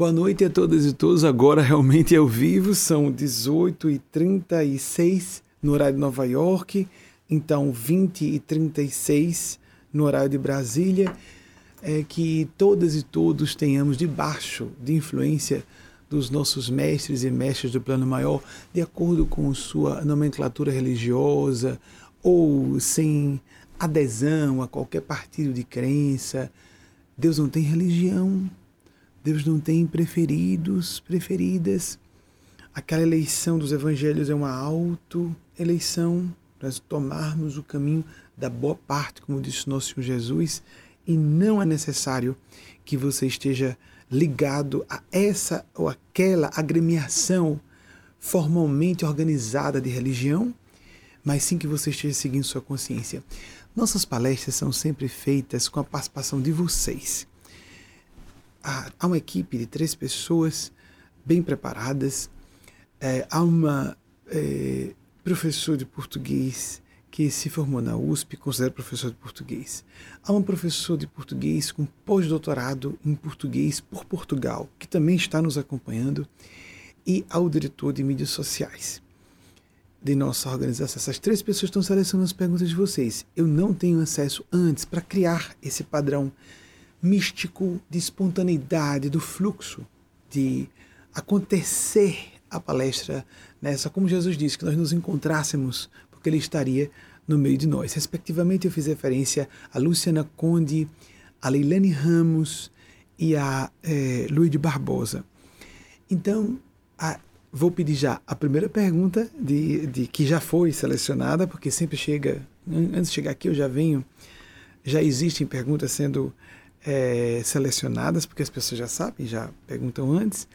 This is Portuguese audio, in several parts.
Boa noite a todas e todos. Agora realmente é ao vivo, são 18h36 no horário de Nova York, então 20h36 no horário de Brasília. É que todas e todos tenhamos debaixo de influência dos nossos mestres e mestres do plano maior, de acordo com sua nomenclatura religiosa ou sem adesão a qualquer partido de crença. Deus não tem religião, Deus não tem preferidos, preferidas. Aquela eleição dos evangelhos é uma auto-eleição, nós tomarmos o caminho da boa parte, como disse nosso Senhor Jesus, e não é necessário que você esteja ligado a essa ou aquela agremiação formalmente organizada de religião, mas sim que você esteja seguindo sua consciência. Nossas palestras são sempre feitas com a participação de vocês. Há uma equipe de três pessoas bem preparadas. É, há uma é, professor de português que se formou na USP, considera professor de português. Há um professor de português com pós-doutorado em português por Portugal, que também está nos acompanhando, e ao diretor de mídias sociais de nossa organização. Essas três pessoas estão selecionando as perguntas de vocês. Eu não tenho acesso antes para criar esse padrão místico de espontaneidade, do fluxo, de acontecer a palestra nessa, como Jesus disse, que nós nos encontrássemos, porque ele estaria no meio de nós. Respectivamente, eu fiz referência a Luciana Conde, a Leilane Ramos e a é, Luiz de Barbosa. Então, a, Vou pedir já a primeira pergunta de, de que já foi selecionada, porque sempre chega, antes de chegar aqui eu já venho, já existem perguntas sendo é, selecionadas, porque as pessoas já sabem, já perguntam antes,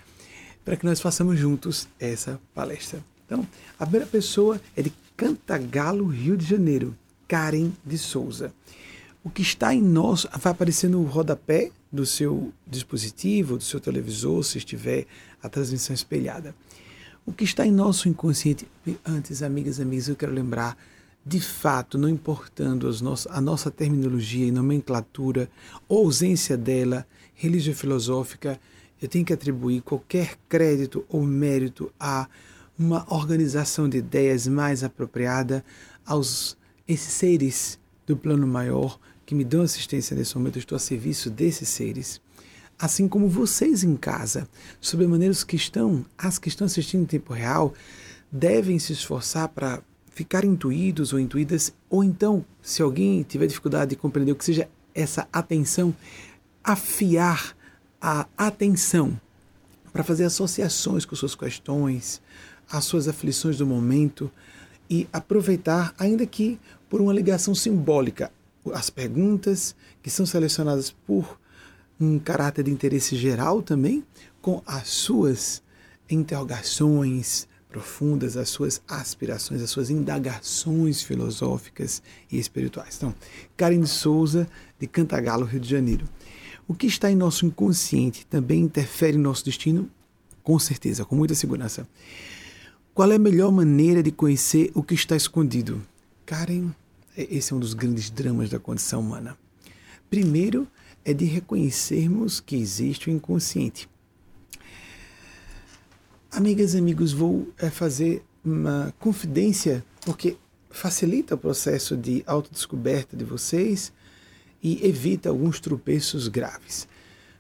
para que nós façamos juntos essa palestra. Então, a primeira pessoa é de Cantagalo, Rio de Janeiro, Karen de Souza. O que está em nosso, vai aparecer no rodapé do seu dispositivo, do seu televisor, se estiver a transmissão espelhada. O que está em nosso inconsciente, antes, amigas e amigos, eu quero lembrar, de fato, não importando a nossa terminologia e nomenclatura, ou ausência dela, religião filosófica, eu tenho que atribuir qualquer crédito ou mérito a uma organização de ideias mais apropriada aos esses seres do plano maior que me dão assistência nesse momento, eu estou a serviço desses seres. Assim como vocês em casa, sobre maneiras que estão, as que estão assistindo em tempo real, devem se esforçar para ficar intuídos ou intuídas, ou então, se alguém tiver dificuldade de compreender o que seja essa atenção, afiar a atenção para fazer associações com suas questões, as suas aflições do momento e aproveitar, ainda que por uma ligação simbólica, as perguntas que são selecionadas por um caráter de interesse geral também, com as suas interrogações profundas, as suas aspirações, as suas indagações filosóficas e espirituais. Então, Karen Souza, de Cantagalo, Rio de Janeiro. O que está em nosso inconsciente também interfere em nosso destino? Com certeza, com muita segurança. Qual é a melhor maneira de conhecer o que está escondido? Karen, esse é um dos grandes dramas da condição humana. Primeiro, é de reconhecermos que existe o inconsciente. Amigas e amigos, vou é, fazer uma confidência, porque facilita o processo de autodescoberta de vocês e evita alguns tropeços graves.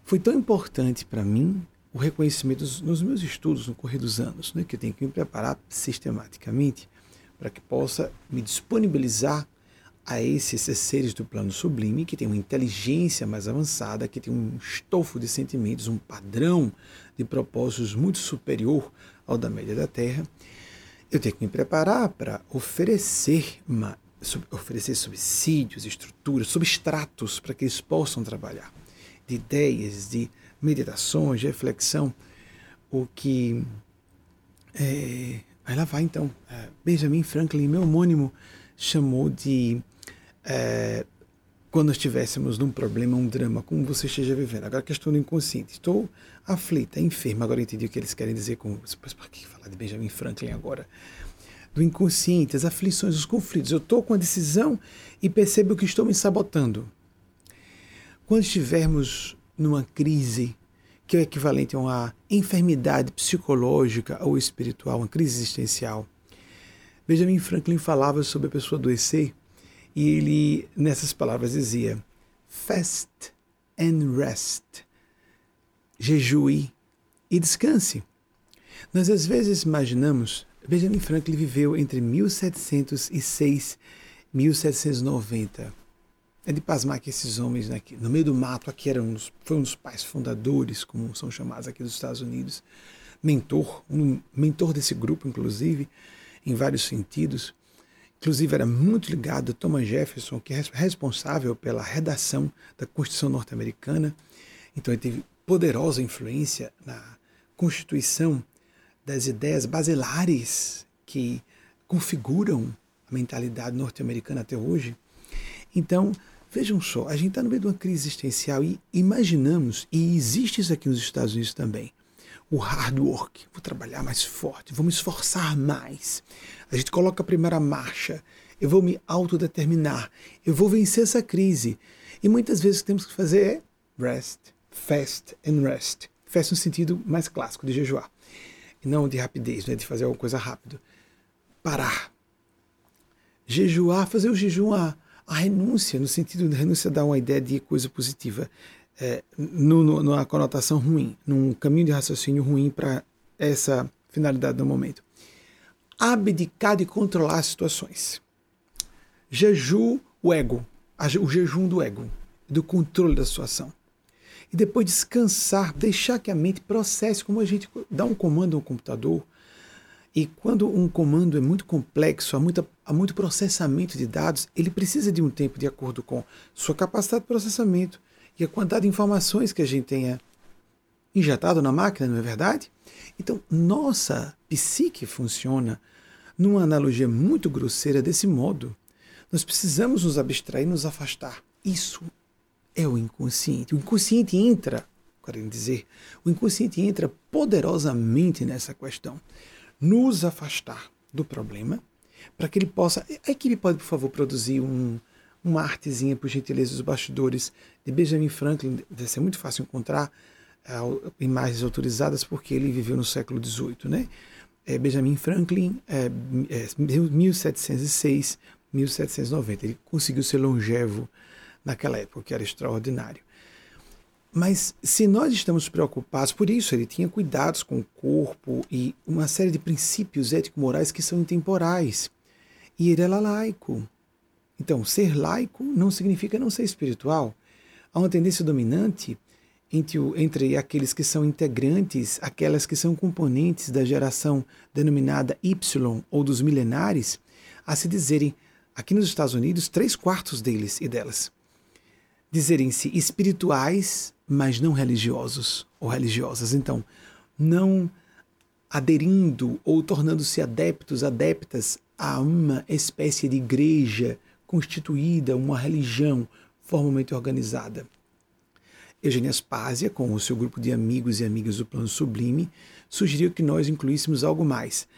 Foi tão importante para mim o reconhecimento nos meus estudos no correr dos anos, né, que eu tenho que me preparar sistematicamente para que possa me disponibilizar a esses seres do plano sublime, que tem uma inteligência mais avançada, que tem um estofo de sentimentos, um padrão de propósitos muito superior ao da média da Terra, eu tenho que me preparar para oferecer, uma, oferecer subsídios, estruturas, substratos para que eles possam trabalhar, de ideias, de meditações, de reflexão, o que. É, aí lá vai então. É, Benjamin Franklin, meu homônimo, chamou de é, quando estivéssemos num problema, um drama, como você esteja vivendo. Agora, a questão do inconsciente. Estou aflita, enferma. Agora entendi o que eles querem dizer com. Mas para que falar de Benjamin Franklin agora? Do inconsciente, as aflições, os conflitos. Eu estou com a decisão e percebo que estou me sabotando. Quando estivermos numa crise que é o equivalente a uma enfermidade psicológica ou espiritual, uma crise existencial. Benjamin Franklin falava sobre a pessoa adoecer e ele, nessas palavras, dizia: Fast and rest. Jejue e descanse. Nós às vezes imaginamos, Benjamin Franklin viveu entre 1706 e 1790. É de pasmar que esses homens né, no meio do mato aqui eram uns, foi um dos pais fundadores, como são chamados aqui dos Estados Unidos, mentor, um mentor desse grupo, inclusive, em vários sentidos. Inclusive era muito ligado a Thomas Jefferson, que é responsável pela redação da Constituição norte-americana. Então ele teve poderosa influência na constituição das ideias basilares que configuram a mentalidade norte-americana até hoje. Então, vejam só, a gente está no meio de uma crise existencial e imaginamos, e existe isso aqui nos Estados Unidos também, o hard work. Vou trabalhar mais forte, vou me esforçar mais. A gente coloca a primeira marcha, eu vou me autodeterminar, eu vou vencer essa crise. E muitas vezes o que temos que fazer é rest, fast and rest. Fast no sentido mais clássico de jejuar, e não de rapidez, né, de fazer alguma coisa rápido. Parar. Jejuar, fazer o jejum a, a renúncia, no sentido de renúncia dar uma ideia de coisa positiva é, no, no, numa conotação ruim, num caminho de raciocínio ruim para essa finalidade do momento. Abdicar de controlar as situações. Jeju o ego, o jejum do ego, do controle da situação. E depois descansar, deixar que a mente processe, como a gente dá um comando ao computador. E quando um comando é muito complexo, há, muita, há muito processamento de dados, ele precisa de um tempo de acordo com sua capacidade de processamento, e a quantidade de informações que a gente tenha injetado na máquina, não é verdade? Então, nossa psique funciona numa analogia muito grosseira desse modo. Nós precisamos nos abstrair, nos afastar. Isso é o inconsciente. O inconsciente entra, querendo dizer, o inconsciente entra poderosamente nessa questão. Nos afastar do problema, para que ele possa. A equipe pode, por favor, produzir um, uma artezinha, por gentileza, dos bastidores de Benjamin Franklin. Deve ser muito fácil encontrar uh, imagens autorizadas, porque ele viveu no século XVIII. Né? É, Benjamin Franklin, é, é, 1706, 1790. Ele conseguiu ser longevo naquela época, que era extraordinário. Mas se nós estamos preocupados, por isso ele tinha cuidados com o corpo e uma série de princípios ético-morais que são intemporais. E ele era laico. Então, ser laico não significa não ser espiritual. Há uma tendência dominante entre, entre aqueles que são integrantes, aquelas que são componentes da geração denominada Y ou dos milenares, a se dizerem, aqui nos Estados Unidos, três quartos deles e delas, dizerem-se espirituais, mas não religiosos ou religiosas. Então, não aderindo ou tornando-se adeptos, adeptas a uma espécie de igreja constituída uma religião formalmente organizada. Eugênia Aspásia, com o seu grupo de amigos e amigas do Plano Sublime, sugeriu que nós incluíssemos algo mais.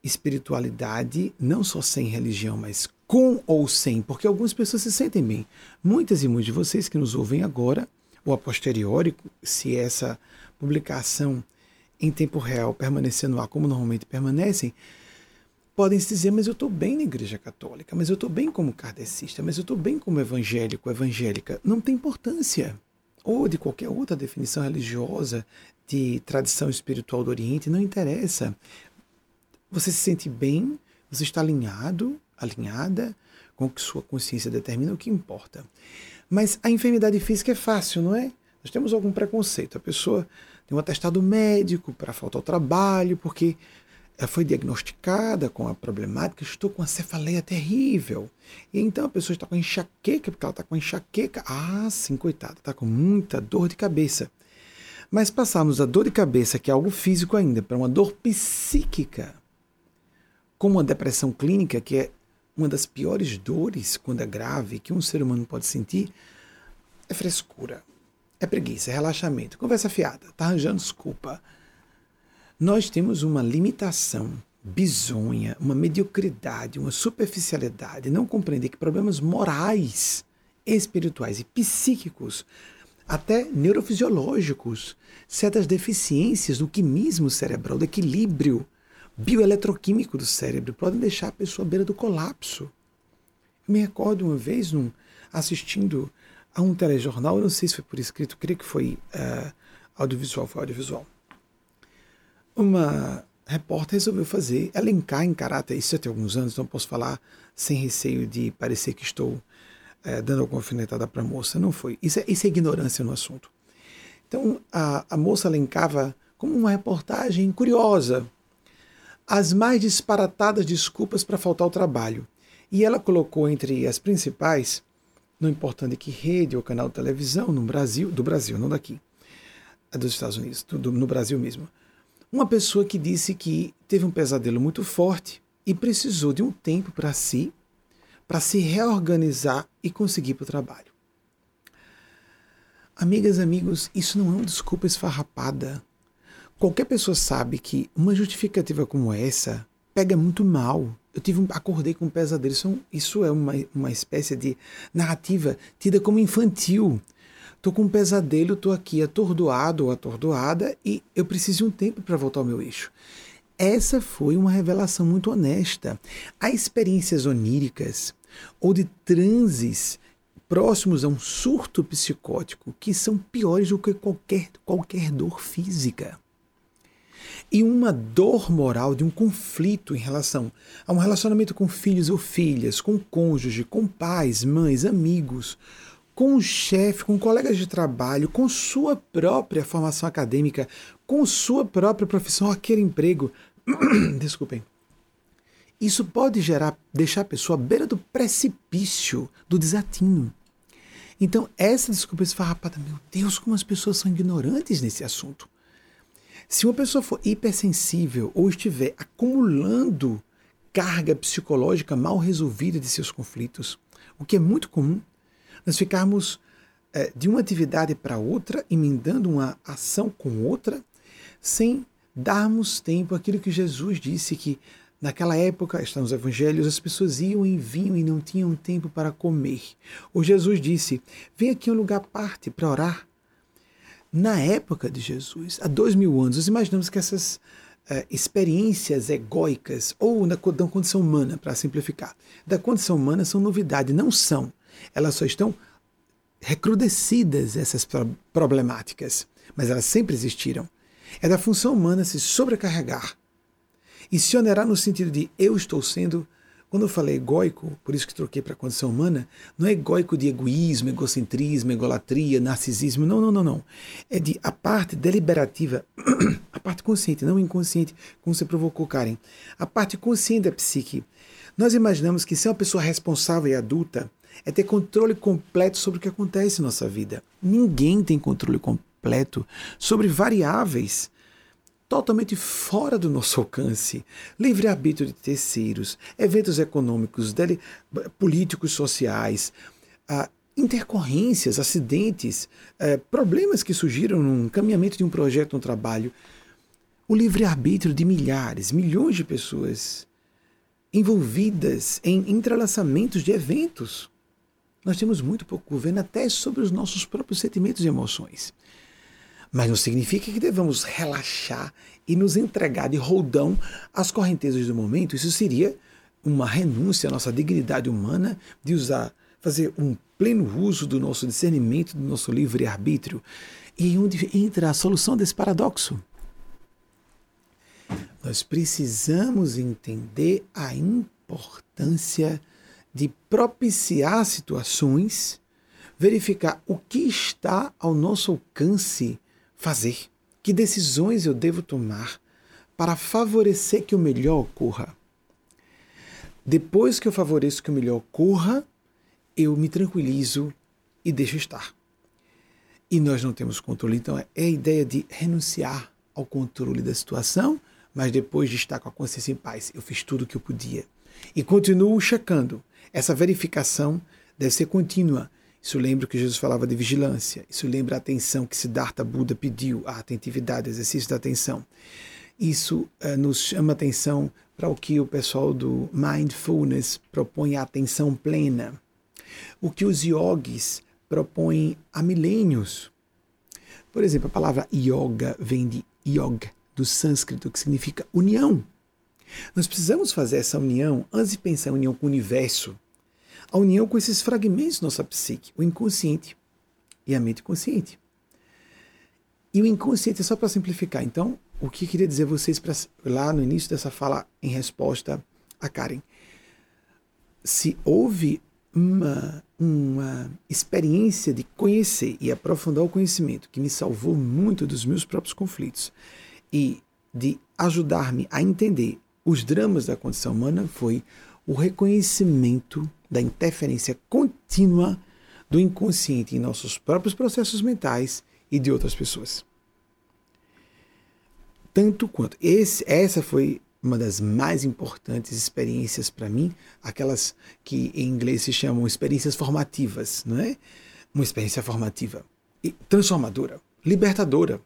Espiritualidade, não só sem religião, mas com ou sem, porque algumas pessoas se sentem bem. Muitas e muitos de vocês que nos ouvem agora, ou a posteriori, se essa publicação em tempo real permanecer no ar como normalmente permanecem, podem se dizer, mas eu estou bem na Igreja Católica, mas eu estou bem como kardecista, mas eu estou bem como evangélico, evangélica. Não tem importância. Ou de qualquer outra definição religiosa, de tradição espiritual do Oriente, não interessa. Você se sente bem, você está alinhado, alinhada com o que sua consciência determina, o que importa. Mas a enfermidade física é fácil, não é? Nós temos algum preconceito. A pessoa tem um atestado médico para falta ao trabalho, porque ela foi diagnosticada com a problemática, estou com uma cefaleia terrível. E então a pessoa está com enxaqueca, porque ela está com enxaqueca. Ah, sim, coitada, está com muita dor de cabeça. Mas passarmos a dor de cabeça, que é algo físico ainda, para uma dor psíquica, como uma depressão clínica, que é uma das piores dores, quando é grave, que um ser humano pode sentir, é frescura, é preguiça, é relaxamento, conversa fiada, está arranjando desculpa. Nós temos uma limitação bizonha, uma mediocridade, uma superficialidade, não compreender que problemas morais, espirituais e psíquicos até neurofisiológicos, certas deficiências no quimismo cerebral, do equilíbrio bioeletroquímico do cérebro, podem deixar a pessoa à beira do colapso. Eu me recordo uma vez num, assistindo a um telejornal, eu não sei se foi por escrito, creio que foi uh, audiovisual, foi audiovisual. Uma repórter resolveu fazer, elencar em caráter, isso até alguns anos, não posso falar sem receio de parecer que estou é, dando alguma alfinetada para a moça. Não foi. Isso é, isso é ignorância no assunto. Então, a, a moça elencava como uma reportagem curiosa as mais disparatadas desculpas para faltar ao trabalho. E ela colocou entre as principais, não importando que rede ou canal de televisão no Brasil, do Brasil, não daqui, é dos Estados Unidos, do, no Brasil mesmo, uma pessoa que disse que teve um pesadelo muito forte e precisou de um tempo para si, para se reorganizar e conseguir ir para o trabalho. Amigas, amigos, isso não é uma desculpa esfarrapada. Qualquer pessoa sabe que uma justificativa como essa pega muito mal. Eu tive um, acordei com um pesadelo. Isso, é isso é uma, uma espécie de narrativa tida como infantil. Estou com um pesadelo, estou aqui atordoado ou atordoada e eu preciso de um tempo para voltar ao meu eixo. Essa foi uma revelação muito honesta. Há experiências oníricas ou de transes próximos a um surto psicótico que são piores do que qualquer, qualquer dor física e uma dor moral de um conflito em relação a um relacionamento com filhos ou filhas, com cônjuge, com pais, mães, amigos, com o chefe, com colegas de trabalho, com sua própria formação acadêmica, com sua própria profissão, aquele emprego. Desculpem. Isso pode gerar, deixar a pessoa à beira do precipício, do desatino. Então, essa desculpa esfarrapada, meu Deus, como as pessoas são ignorantes nesse assunto. Se uma pessoa for hipersensível ou estiver acumulando carga psicológica mal resolvida de seus conflitos, o que é muito comum, nós ficarmos é, de uma atividade para outra, emendando uma ação com outra, sem darmos tempo àquilo que Jesus disse que Naquela época, está nos evangelhos, as pessoas iam e vinham e não tinham tempo para comer. O Jesus disse: Vem aqui um lugar parte para orar. Na época de Jesus, há dois mil anos, nós imaginamos que essas uh, experiências egóicas, ou na, da condição humana, para simplificar, da condição humana são novidade, não são. Elas só estão recrudescidas, essas problemáticas, mas elas sempre existiram. É da função humana se sobrecarregar e se onerar no sentido de eu estou sendo quando eu falei egóico, por isso que troquei para condição humana, não é egóico de egoísmo, egocentrismo, egolatria, narcisismo, não, não, não, não. É de a parte deliberativa, a parte consciente, não inconsciente, como você provocou, Karen. A parte consciente da psique. Nós imaginamos que ser uma pessoa responsável e adulta é ter controle completo sobre o que acontece em nossa vida. Ninguém tem controle completo sobre variáveis totalmente fora do nosso alcance. Livre-arbítrio de terceiros, eventos econômicos, dele, políticos, sociais, ah, intercorrências, acidentes, eh, problemas que surgiram no encaminhamento de um projeto, um trabalho. O livre-arbítrio de milhares, milhões de pessoas envolvidas em entrelaçamentos de eventos. Nós temos muito pouco governo até sobre os nossos próprios sentimentos e emoções. Mas não significa que devamos relaxar e nos entregar de roldão às correntezas do momento. Isso seria uma renúncia à nossa dignidade humana de usar, fazer um pleno uso do nosso discernimento, do nosso livre-arbítrio. E onde entra a solução desse paradoxo? Nós precisamos entender a importância de propiciar situações, verificar o que está ao nosso alcance fazer? Que decisões eu devo tomar para favorecer que o melhor ocorra? Depois que eu favoreço que o melhor ocorra, eu me tranquilizo e deixo estar. E nós não temos controle, então é a ideia de renunciar ao controle da situação, mas depois de estar com a consciência em paz, eu fiz tudo o que eu podia. E continuo checando. Essa verificação deve ser contínua isso lembra que Jesus falava de vigilância. Isso lembra a atenção que Siddhartha Buda pediu, a atentividade, o exercício da atenção. Isso uh, nos chama atenção para o que o pessoal do mindfulness propõe a atenção plena. O que os yogis propõem há milênios. Por exemplo, a palavra yoga vem de yoga, do sânscrito, que significa união. Nós precisamos fazer essa união antes de pensar em união com o universo, a união com esses fragmentos da nossa psique, o inconsciente e a mente consciente. E o inconsciente é só para simplificar. Então, o que queria dizer vocês pra, lá no início dessa fala em resposta a Karen? Se houve uma, uma experiência de conhecer e aprofundar o conhecimento que me salvou muito dos meus próprios conflitos e de ajudar-me a entender os dramas da condição humana foi o reconhecimento da interferência contínua do inconsciente em nossos próprios processos mentais e de outras pessoas. Tanto quanto. Esse, essa foi uma das mais importantes experiências para mim, aquelas que em inglês se chamam experiências formativas, não é? Uma experiência formativa e transformadora, libertadora.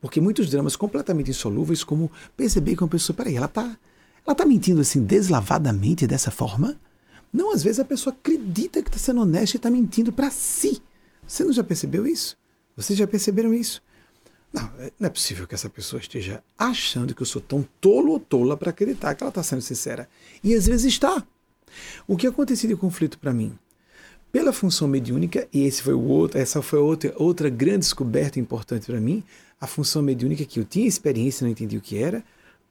Porque muitos dramas completamente insolúveis, como perceber que uma pessoa, peraí, ela está ela tá mentindo assim deslavadamente dessa forma? Não, às vezes a pessoa acredita que está sendo honesta e está mentindo para si. Você não já percebeu isso? Vocês já perceberam isso? Não, é, não é possível que essa pessoa esteja achando que eu sou tão tolo ou tola para acreditar que ela está sendo sincera. E às vezes está. O que aconteceu de conflito para mim? Pela função mediúnica, e esse foi o outro, essa foi outra, outra grande descoberta importante para mim, a função mediúnica que eu tinha experiência, não entendi o que era,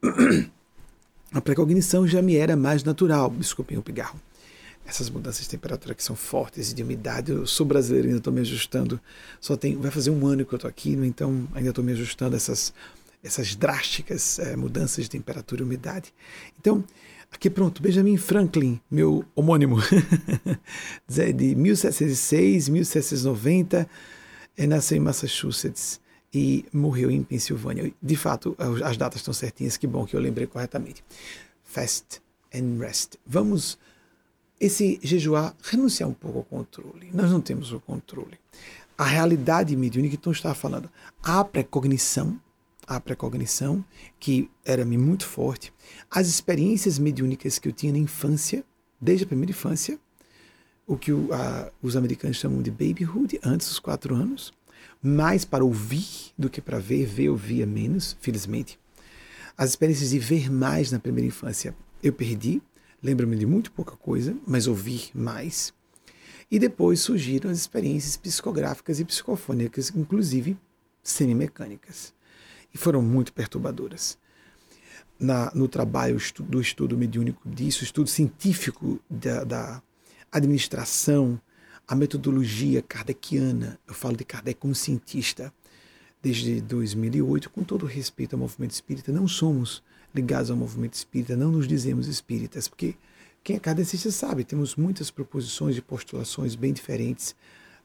a precognição já me era mais natural. Desculpem o pigarro essas mudanças de temperatura que são fortes e de umidade. Eu sou brasileiro, ainda estou me ajustando. Só tem, vai fazer um ano que eu estou aqui, né? então ainda estou me ajustando a essas, essas drásticas é, mudanças de temperatura e umidade. Então, aqui pronto, Benjamin Franklin, meu homônimo, de 1706, 1790, é, nasceu em Massachusetts e morreu em Pensilvânia. De fato, as datas estão certinhas, que bom que eu lembrei corretamente. Fast and rest. Vamos esse jejuar, renunciar um pouco ao controle. Nós não temos o controle. A realidade mediúnica, então, estava falando, a precognição, a precognição, que era-me muito forte, as experiências mediúnicas que eu tinha na infância, desde a primeira infância, o que o, a, os americanos chamam de babyhood, antes dos quatro anos, mais para ouvir do que para ver, ver eu via menos, felizmente. As experiências de ver mais na primeira infância eu perdi, Lembro-me de muito pouca coisa, mas ouvi mais. E depois surgiram as experiências psicográficas e psicofônicas, inclusive semimecânicas. E foram muito perturbadoras. Na, no trabalho do estudo mediúnico disso, estudo científico da, da administração, a metodologia kardeciana, eu falo de Kardec como cientista, desde 2008, com todo respeito ao movimento espírita, não somos ligados ao movimento espírita, não nos dizemos espíritas, porque quem é kardecista sabe, temos muitas proposições e postulações bem diferentes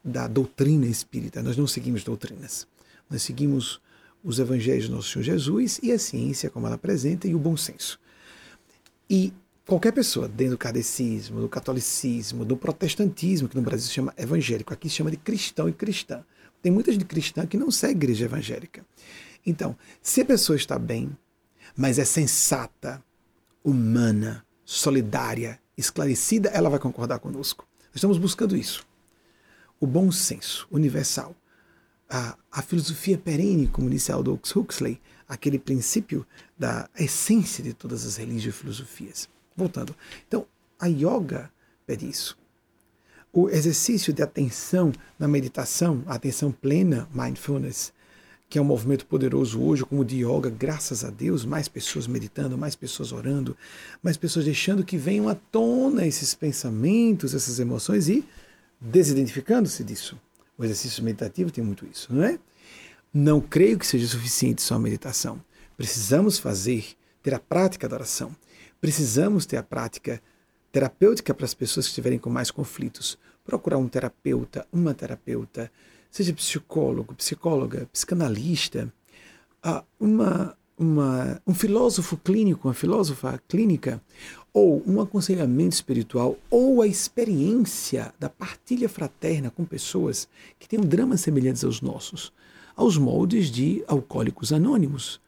da doutrina espírita. Nós não seguimos doutrinas. Nós seguimos os evangelhos do nosso Senhor Jesus e a ciência como ela apresenta e o bom senso. E qualquer pessoa dentro do kardecismo, do catolicismo, do protestantismo, que no Brasil se chama evangélico, aqui se chama de cristão e cristã. Tem muitas de cristã que não segue igreja evangélica. Então, se a pessoa está bem, mas é sensata, humana, solidária, esclarecida, ela vai concordar conosco. Estamos buscando isso. O bom senso universal. A, a filosofia perene, como disse Aldous Huxley, aquele princípio da essência de todas as religiões e filosofias. Voltando. Então, a yoga pede isso. O exercício de atenção na meditação, a atenção plena, mindfulness, que é um movimento poderoso hoje, como o de yoga, graças a Deus, mais pessoas meditando, mais pessoas orando, mais pessoas deixando que venham à tona esses pensamentos, essas emoções e desidentificando-se disso. O exercício meditativo tem muito isso, não é? Não creio que seja suficiente só a meditação. Precisamos fazer, ter a prática da oração. Precisamos ter a prática terapêutica para as pessoas que estiverem com mais conflitos. Procurar um terapeuta, uma terapeuta, seja psicólogo, psicóloga, psicanalista, uma, uma, um filósofo clínico, uma filósofa clínica, ou um aconselhamento espiritual, ou a experiência da partilha fraterna com pessoas que têm um dramas semelhantes aos nossos, aos moldes de Alcoólicos Anônimos,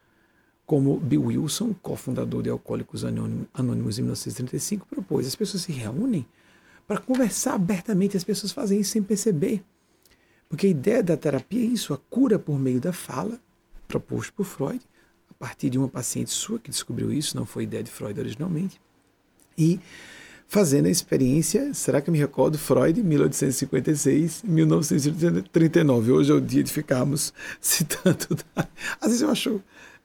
como Bill Wilson, cofundador de Alcoólicos Anônimos em 1935, propôs. As pessoas se reúnem para conversar abertamente, as pessoas fazem isso sem perceber Porque a ideia da terapia é isso, a cura por meio da fala, proposto por Freud, a partir de uma paciente sua que descobriu isso, não foi ideia de Freud originalmente. E fazendo a experiência, será que eu me recordo? Freud, 1856, 1939. Hoje é o dia de ficarmos citando. Às vezes eu acho um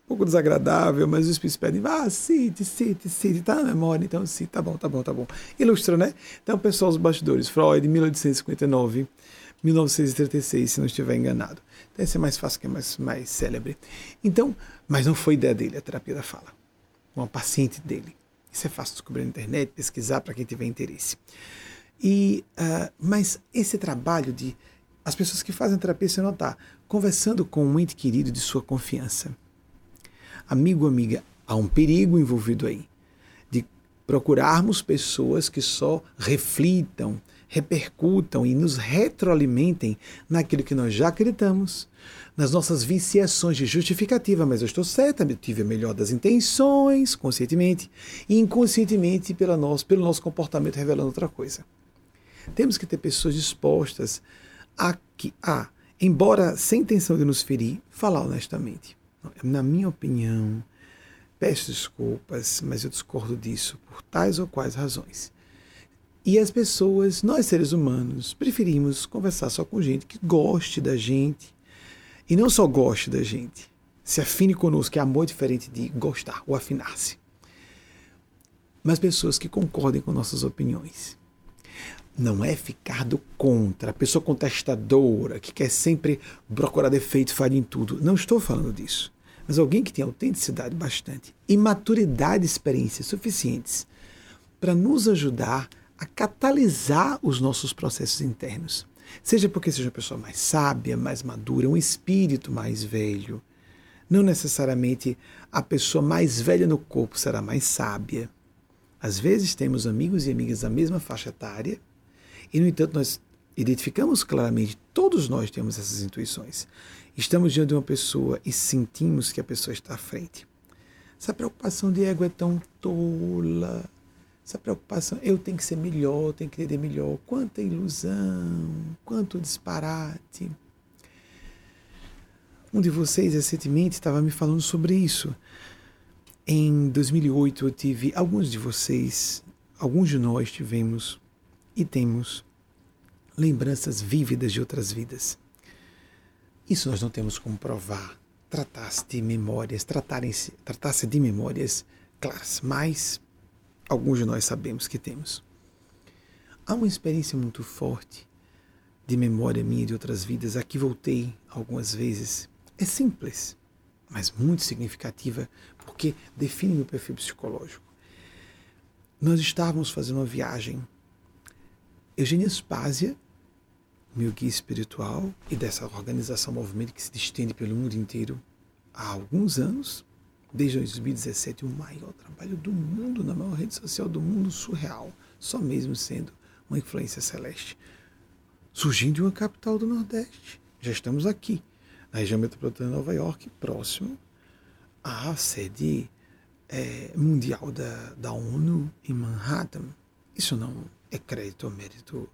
pouco desagradável, mas os espíritos pedem, ah, cite, cite, cite, tá na memória, então cite, tá bom, tá bom, tá bom. Ilustra, né? Então, pessoal, os bastidores, Freud, 1859, 1936, se não estiver enganado. Deve ser mais fácil, que é mais, mais célebre. Então, mas não foi ideia dele, a terapia da fala. Uma paciente dele. Isso é fácil descobrir na internet, pesquisar para quem tiver interesse. E, uh, mas esse trabalho de as pessoas que fazem terapia se notar, conversando com um ente querido de sua confiança. Amigo, amiga, há um perigo envolvido aí de procurarmos pessoas que só reflitam, repercutam e nos retroalimentem naquilo que nós já acreditamos, nas nossas viciações de justificativa, mas eu estou certa, eu tive a melhor das intenções, conscientemente, e inconscientemente pela nosso, pelo nosso comportamento revelando outra coisa. Temos que ter pessoas dispostas a, que, a, embora sem intenção de nos ferir, falar honestamente. Na minha opinião, peço desculpas, mas eu discordo disso por tais ou quais razões. E as pessoas, nós seres humanos, preferimos conversar só com gente que goste da gente, e não só goste da gente, se afine conosco, que é amor diferente de gostar ou afinar-se. Mas pessoas que concordem com nossas opiniões. Não é ficar do contra, a pessoa contestadora, que quer sempre procurar defeito falhar em tudo. Não estou falando disso. Mas alguém que tem autenticidade bastante e maturidade e experiências suficientes para nos ajudar a catalisar os nossos processos internos. Seja porque seja uma pessoa mais sábia, mais madura, um espírito mais velho. Não necessariamente a pessoa mais velha no corpo será mais sábia. Às vezes temos amigos e amigas da mesma faixa etária e, no entanto, nós identificamos claramente, todos nós temos essas intuições. Estamos diante de uma pessoa e sentimos que a pessoa está à frente. Essa preocupação de ego é tão tola essa preocupação, eu tenho que ser melhor, tenho que entender melhor. Quanta ilusão, quanto disparate. Um de vocês recentemente estava me falando sobre isso. Em 2008 eu tive, alguns de vocês, alguns de nós tivemos e temos lembranças vívidas de outras vidas. Isso nós não temos como provar. Tratasse de memórias, tratarem-se, tratasse de memórias claras, mas alguns de nós sabemos que temos. Há uma experiência muito forte de memória minha de outras vidas, a que voltei algumas vezes. É simples, mas muito significativa, porque define meu perfil psicológico. Nós estávamos fazendo uma viagem. Eugênia Spásia, meu guia espiritual e dessa organização movimento que se estende pelo mundo inteiro há alguns anos, desde 2017, o maior trabalho do mundo, na maior rede social do mundo, surreal, só mesmo sendo uma influência celeste. Surgindo de uma capital do Nordeste. Já estamos aqui, na região metropolitana de Nova York, próximo à sede é, mundial da, da ONU em Manhattan. Isso não é crédito ou mérito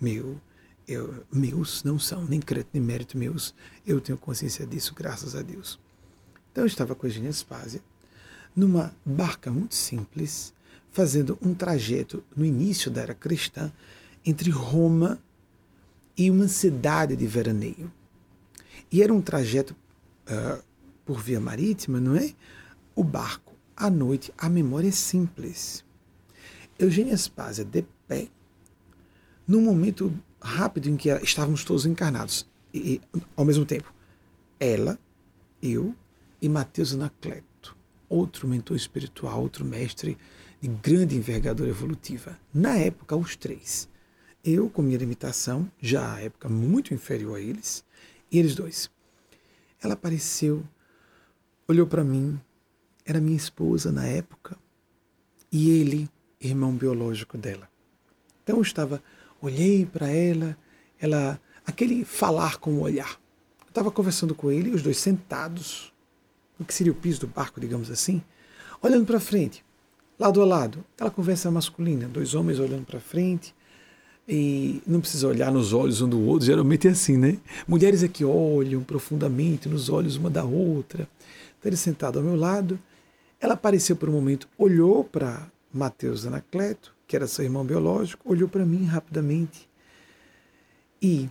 meu. Eu, meus não são, nem crédito nem mérito meus. Eu tenho consciência disso, graças a Deus. Então eu estava com a Eugênia Spásia, numa barca muito simples, fazendo um trajeto no início da era cristã entre Roma e uma cidade de veraneio. E era um trajeto uh, por via marítima, não é? O barco, à noite, a memória é simples. Eugênia Spásia, de pé, num momento rápido em que estávamos todos encarnados, e, ao mesmo tempo, ela, eu e Mateus Anacleto, outro mentor espiritual, outro mestre de grande envergadura evolutiva. Na época, os três. Eu, com minha limitação, já à época muito inferior a eles, e eles dois. Ela apareceu, olhou para mim, era minha esposa na época, e ele, irmão biológico dela. Então eu estava, olhei para ela, ela, aquele falar com o olhar. Eu estava conversando com ele, os dois sentados, o que seria o piso do barco, digamos assim, olhando para frente, lado a lado, aquela conversa masculina, dois homens olhando para frente, e não precisa olhar nos olhos um do outro, geralmente é assim, né? Mulheres é que olham profundamente nos olhos uma da outra. Então ele sentado ao meu lado, ela apareceu por um momento, olhou para Mateus Anacleto, que era seu irmão biológico, olhou para mim rapidamente. E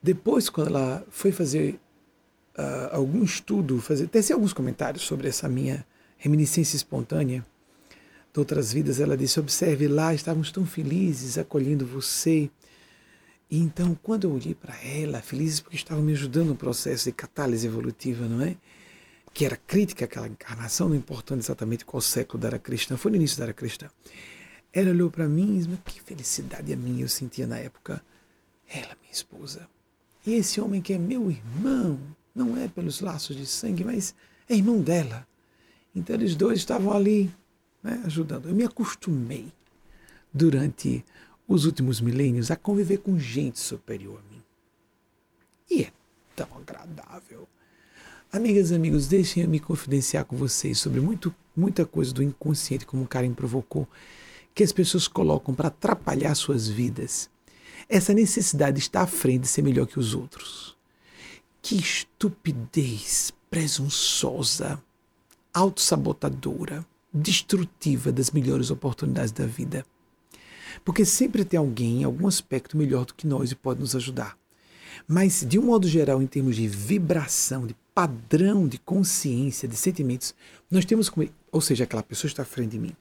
depois, quando ela foi fazer uh, algum estudo, fazer, tecer alguns comentários sobre essa minha reminiscência espontânea de outras vidas, ela disse: Observe lá, estávamos tão felizes acolhendo você. E então, quando eu olhei para ela, felizes porque estavam me ajudando no processo de catálise evolutiva, não é? Que era crítica àquela encarnação, não importando exatamente qual século da era cristã, foi no início da era cristã. Ela olhou para mim e disse: Que felicidade a minha eu sentia na época. Ela, minha esposa. E esse homem que é meu irmão, não é pelos laços de sangue, mas é irmão dela. Então eles dois estavam ali né, ajudando. Eu me acostumei durante os últimos milênios a conviver com gente superior a mim. E é tão agradável. Amigas e amigos, deixem eu me confidenciar com vocês sobre muito, muita coisa do inconsciente, como Karen provocou, que as pessoas colocam para atrapalhar suas vidas essa necessidade de estar à frente de ser melhor que os outros. Que estupidez presunçosa, autossabotadora, destrutiva das melhores oportunidades da vida. Porque sempre tem alguém algum aspecto melhor do que nós e pode nos ajudar. Mas, de um modo geral, em termos de vibração, de padrão de consciência, de sentimentos, nós temos como, ou seja, aquela pessoa está à frente de mim,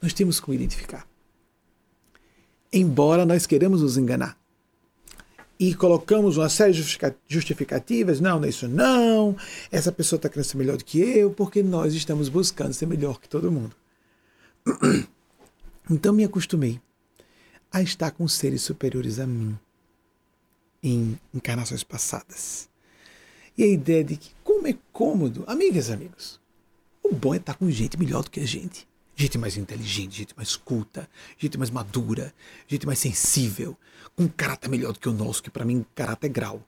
nós temos como identificar embora nós queremos nos enganar. E colocamos uma série de justificativas, não, é isso não, essa pessoa está querendo ser melhor do que eu, porque nós estamos buscando ser melhor que todo mundo. Então me acostumei a estar com seres superiores a mim em encarnações passadas. E a ideia de que como é cômodo, amigas e amigos, o bom é estar com gente melhor do que a gente gente mais inteligente, gente mais culta, gente mais madura, gente mais sensível, com um caráter melhor do que o nosso, que para mim caráter é grau.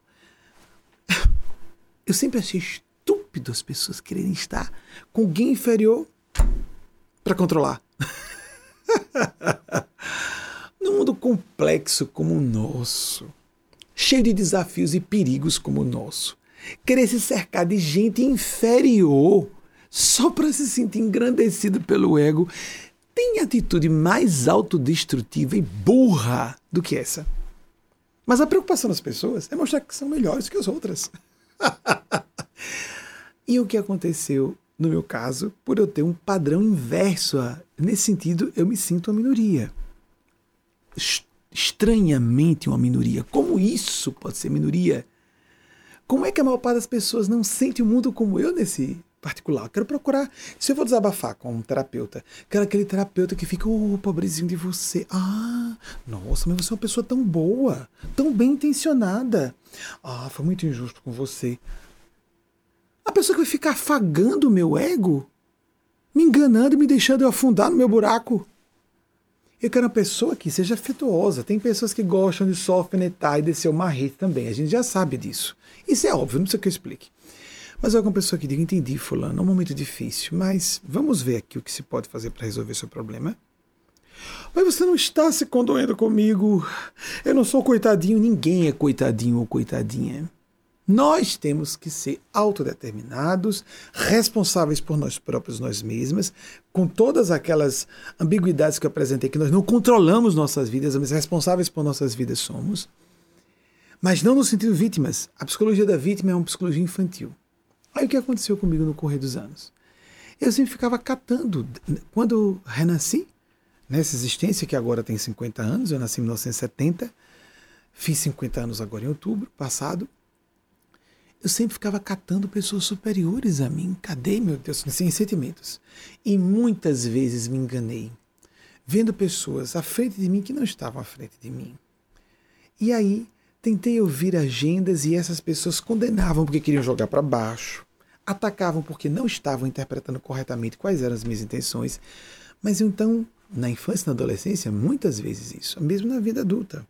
Eu sempre achei estúpido as pessoas quererem estar com alguém inferior para controlar. Num mundo complexo como o nosso, cheio de desafios e perigos como o nosso, querer se cercar de gente inferior só para se sentir engrandecido pelo ego, tem atitude mais autodestrutiva e burra do que essa. Mas a preocupação das pessoas é mostrar que são melhores que as outras. e o que aconteceu no meu caso, por eu ter um padrão inverso, a, nesse sentido, eu me sinto uma minoria. Estranhamente uma minoria. Como isso pode ser minoria? Como é que a maior parte das pessoas não sente o mundo como eu nesse particular. Quero procurar. Se eu vou desabafar com um terapeuta, quero aquele terapeuta que fica, ô, oh, pobrezinho de você. Ah, nossa, mas você é uma pessoa tão boa, tão bem intencionada. Ah, foi muito injusto com você. A pessoa que vai ficar afagando o meu ego, me enganando e me deixando eu afundar no meu buraco. Eu quero uma pessoa que seja afetuosa. Tem pessoas que gostam de só alfinetar e descer o marrete também. A gente já sabe disso. Isso é óbvio, não precisa que eu explique. Mas alguma pessoa que diga, entendi, fulano, é um momento difícil, mas vamos ver aqui o que se pode fazer para resolver seu problema. Mas você não está se condoendo comigo. Eu não sou coitadinho, ninguém é coitadinho ou coitadinha. Nós temos que ser autodeterminados, responsáveis por nós próprios, nós mesmas, com todas aquelas ambiguidades que eu apresentei, que nós não controlamos nossas vidas, mas responsáveis por nossas vidas somos. Mas não no sentido vítimas. A psicologia da vítima é uma psicologia infantil. Aí o que aconteceu comigo no correr dos anos? Eu sempre ficava catando. Quando renasci, nessa existência que agora tem 50 anos, eu nasci em 1970, fiz 50 anos agora em outubro passado, eu sempre ficava catando pessoas superiores a mim. Cadê, meu Deus, sem sentimentos? E muitas vezes me enganei, vendo pessoas à frente de mim que não estavam à frente de mim. E aí tentei ouvir agendas e essas pessoas condenavam porque queriam jogar para baixo, atacavam porque não estavam interpretando corretamente quais eram as minhas intenções. Mas então, na infância e na adolescência, muitas vezes isso, mesmo na vida adulta.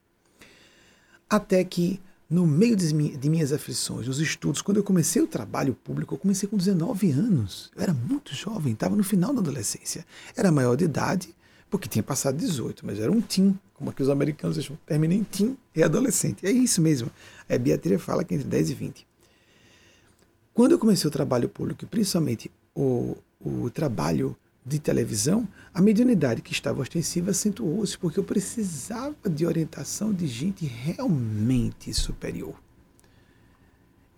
Até que, no meio de minhas aflições, nos estudos, quando eu comecei o trabalho público, eu comecei com 19 anos. Eu era muito jovem, estava no final da adolescência. Era maior de idade, porque tinha passado 18, mas era um teen, como aqui os americanos acham, termina em teen e adolescente. É isso mesmo. A Beatriz fala que entre 10 e 20. Quando eu comecei o trabalho público, principalmente o, o trabalho de televisão, a mediunidade que estava ostensiva acentuou-se, porque eu precisava de orientação de gente realmente superior.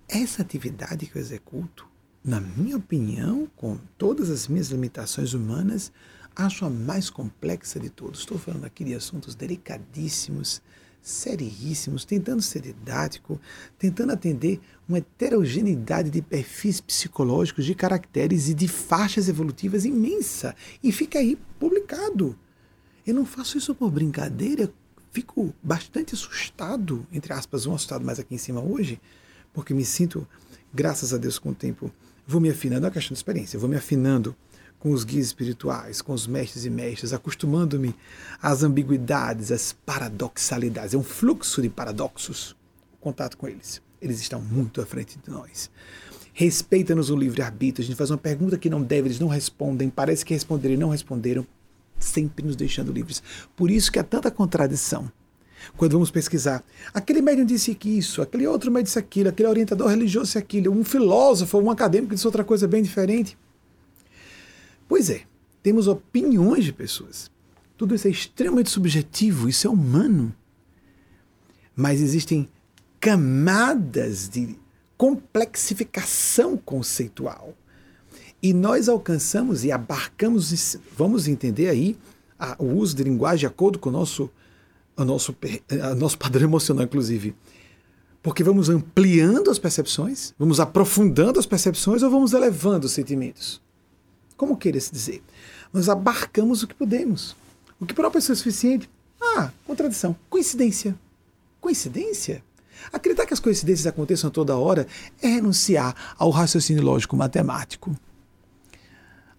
Essa atividade que eu executo, na minha opinião, com todas as minhas limitações humanas, acho a mais complexa de todos. Estou falando aqui de assuntos delicadíssimos, seríssimos, tentando ser didático, tentando atender uma heterogeneidade de perfis psicológicos, de caracteres e de faixas evolutivas imensa. E fica aí publicado. Eu não faço isso por brincadeira, fico bastante assustado, entre aspas, um assustado mais aqui em cima hoje, porque me sinto, graças a Deus, com o tempo, vou me afinando, é uma questão de experiência, vou me afinando com os guias espirituais, com os mestres e mestras, acostumando-me às ambiguidades, às paradoxalidades. É um fluxo de paradoxos o contato com eles. Eles estão muito à frente de nós. Respeita-nos o livre-arbítrio. A gente faz uma pergunta que não deve, eles não respondem. Parece que responderam e não responderam, sempre nos deixando livres. Por isso que há tanta contradição. Quando vamos pesquisar, aquele médium disse que isso, aquele outro médium disse aquilo, aquele orientador religioso disse aquilo, um filósofo, um acadêmico disse outra coisa bem diferente. Pois é, temos opiniões de pessoas. Tudo isso é extremamente subjetivo, isso é humano. Mas existem camadas de complexificação conceitual. E nós alcançamos e abarcamos, vamos entender aí, a, o uso de linguagem de acordo com o nosso, o nosso, o nosso padrão emocional, inclusive. Porque vamos ampliando as percepções, vamos aprofundando as percepções ou vamos elevando os sentimentos. Como queira se dizer? Nós abarcamos o que podemos. O que para uma pessoa é suficiente? Ah, contradição. Coincidência. Coincidência? Acreditar que as coincidências aconteçam toda hora é renunciar ao raciocínio lógico matemático.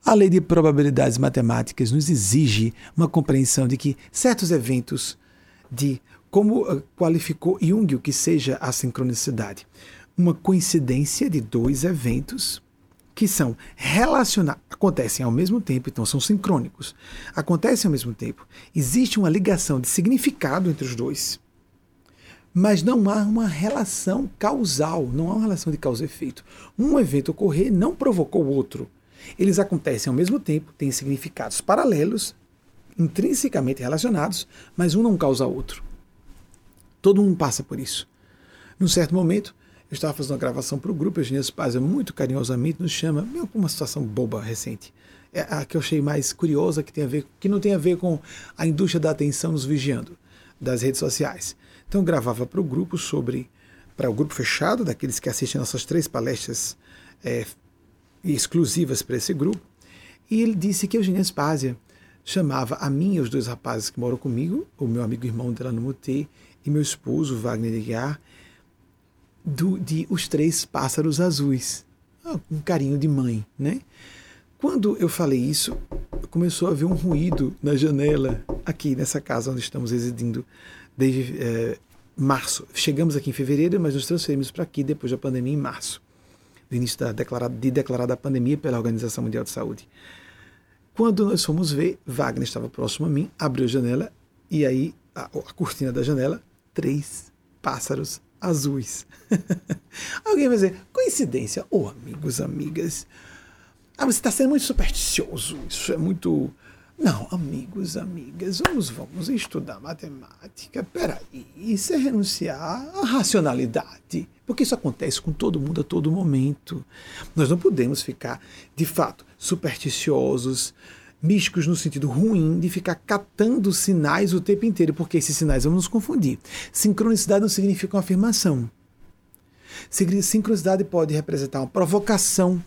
A lei de probabilidades matemáticas nos exige uma compreensão de que certos eventos, de como ah, qualificou Jung o que seja a sincronicidade, uma coincidência de dois eventos que são relacionados, acontecem ao mesmo tempo, então são sincrônicos, acontecem ao mesmo tempo. Existe uma ligação de significado entre os dois, mas não há uma relação causal, não há uma relação de causa e efeito. Um evento ocorrer não provocou o outro. Eles acontecem ao mesmo tempo, têm significados paralelos, intrinsecamente relacionados, mas um não causa o outro. Todo mundo passa por isso. Num certo momento, eu estava fazendo uma gravação para o grupo, Eugênia Spazia muito carinhosamente nos chama, meio com uma situação boba recente. É a que eu achei mais curiosa, que, tem a ver, que não tem a ver com a indústria da atenção nos vigiando, das redes sociais. Então eu gravava para o grupo sobre, para o grupo fechado, daqueles que assistem nossas três palestras é, exclusivas para esse grupo, e ele disse que Eugênia Spazia chamava a mim e os dois rapazes que moram comigo, o meu amigo irmão dela no Mutê, e meu esposo, Wagner Guiar, do, de Os Três Pássaros Azuis. Ah, um carinho de mãe, né? Quando eu falei isso, começou a haver um ruído na janela aqui nessa casa onde estamos residindo desde é, março. Chegamos aqui em fevereiro, mas nos transferimos para aqui depois da pandemia em março, do início da declarada, de declarada a pandemia pela Organização Mundial de Saúde. Quando nós fomos ver, Wagner estava próximo a mim, abriu a janela e aí a, a cortina da janela, três pássaros azuis. Alguém vai dizer, coincidência? Ô oh, amigos, amigas, ah, você está sendo muito supersticioso, isso é muito. Não, amigos, amigas, vamos, vamos estudar matemática. Peraí, isso é renunciar à racionalidade, porque isso acontece com todo mundo a todo momento. Nós não podemos ficar, de fato, supersticiosos, místicos no sentido ruim de ficar catando sinais o tempo inteiro, porque esses sinais vão nos confundir. Sincronicidade não significa uma afirmação. Sincronicidade pode representar uma provocação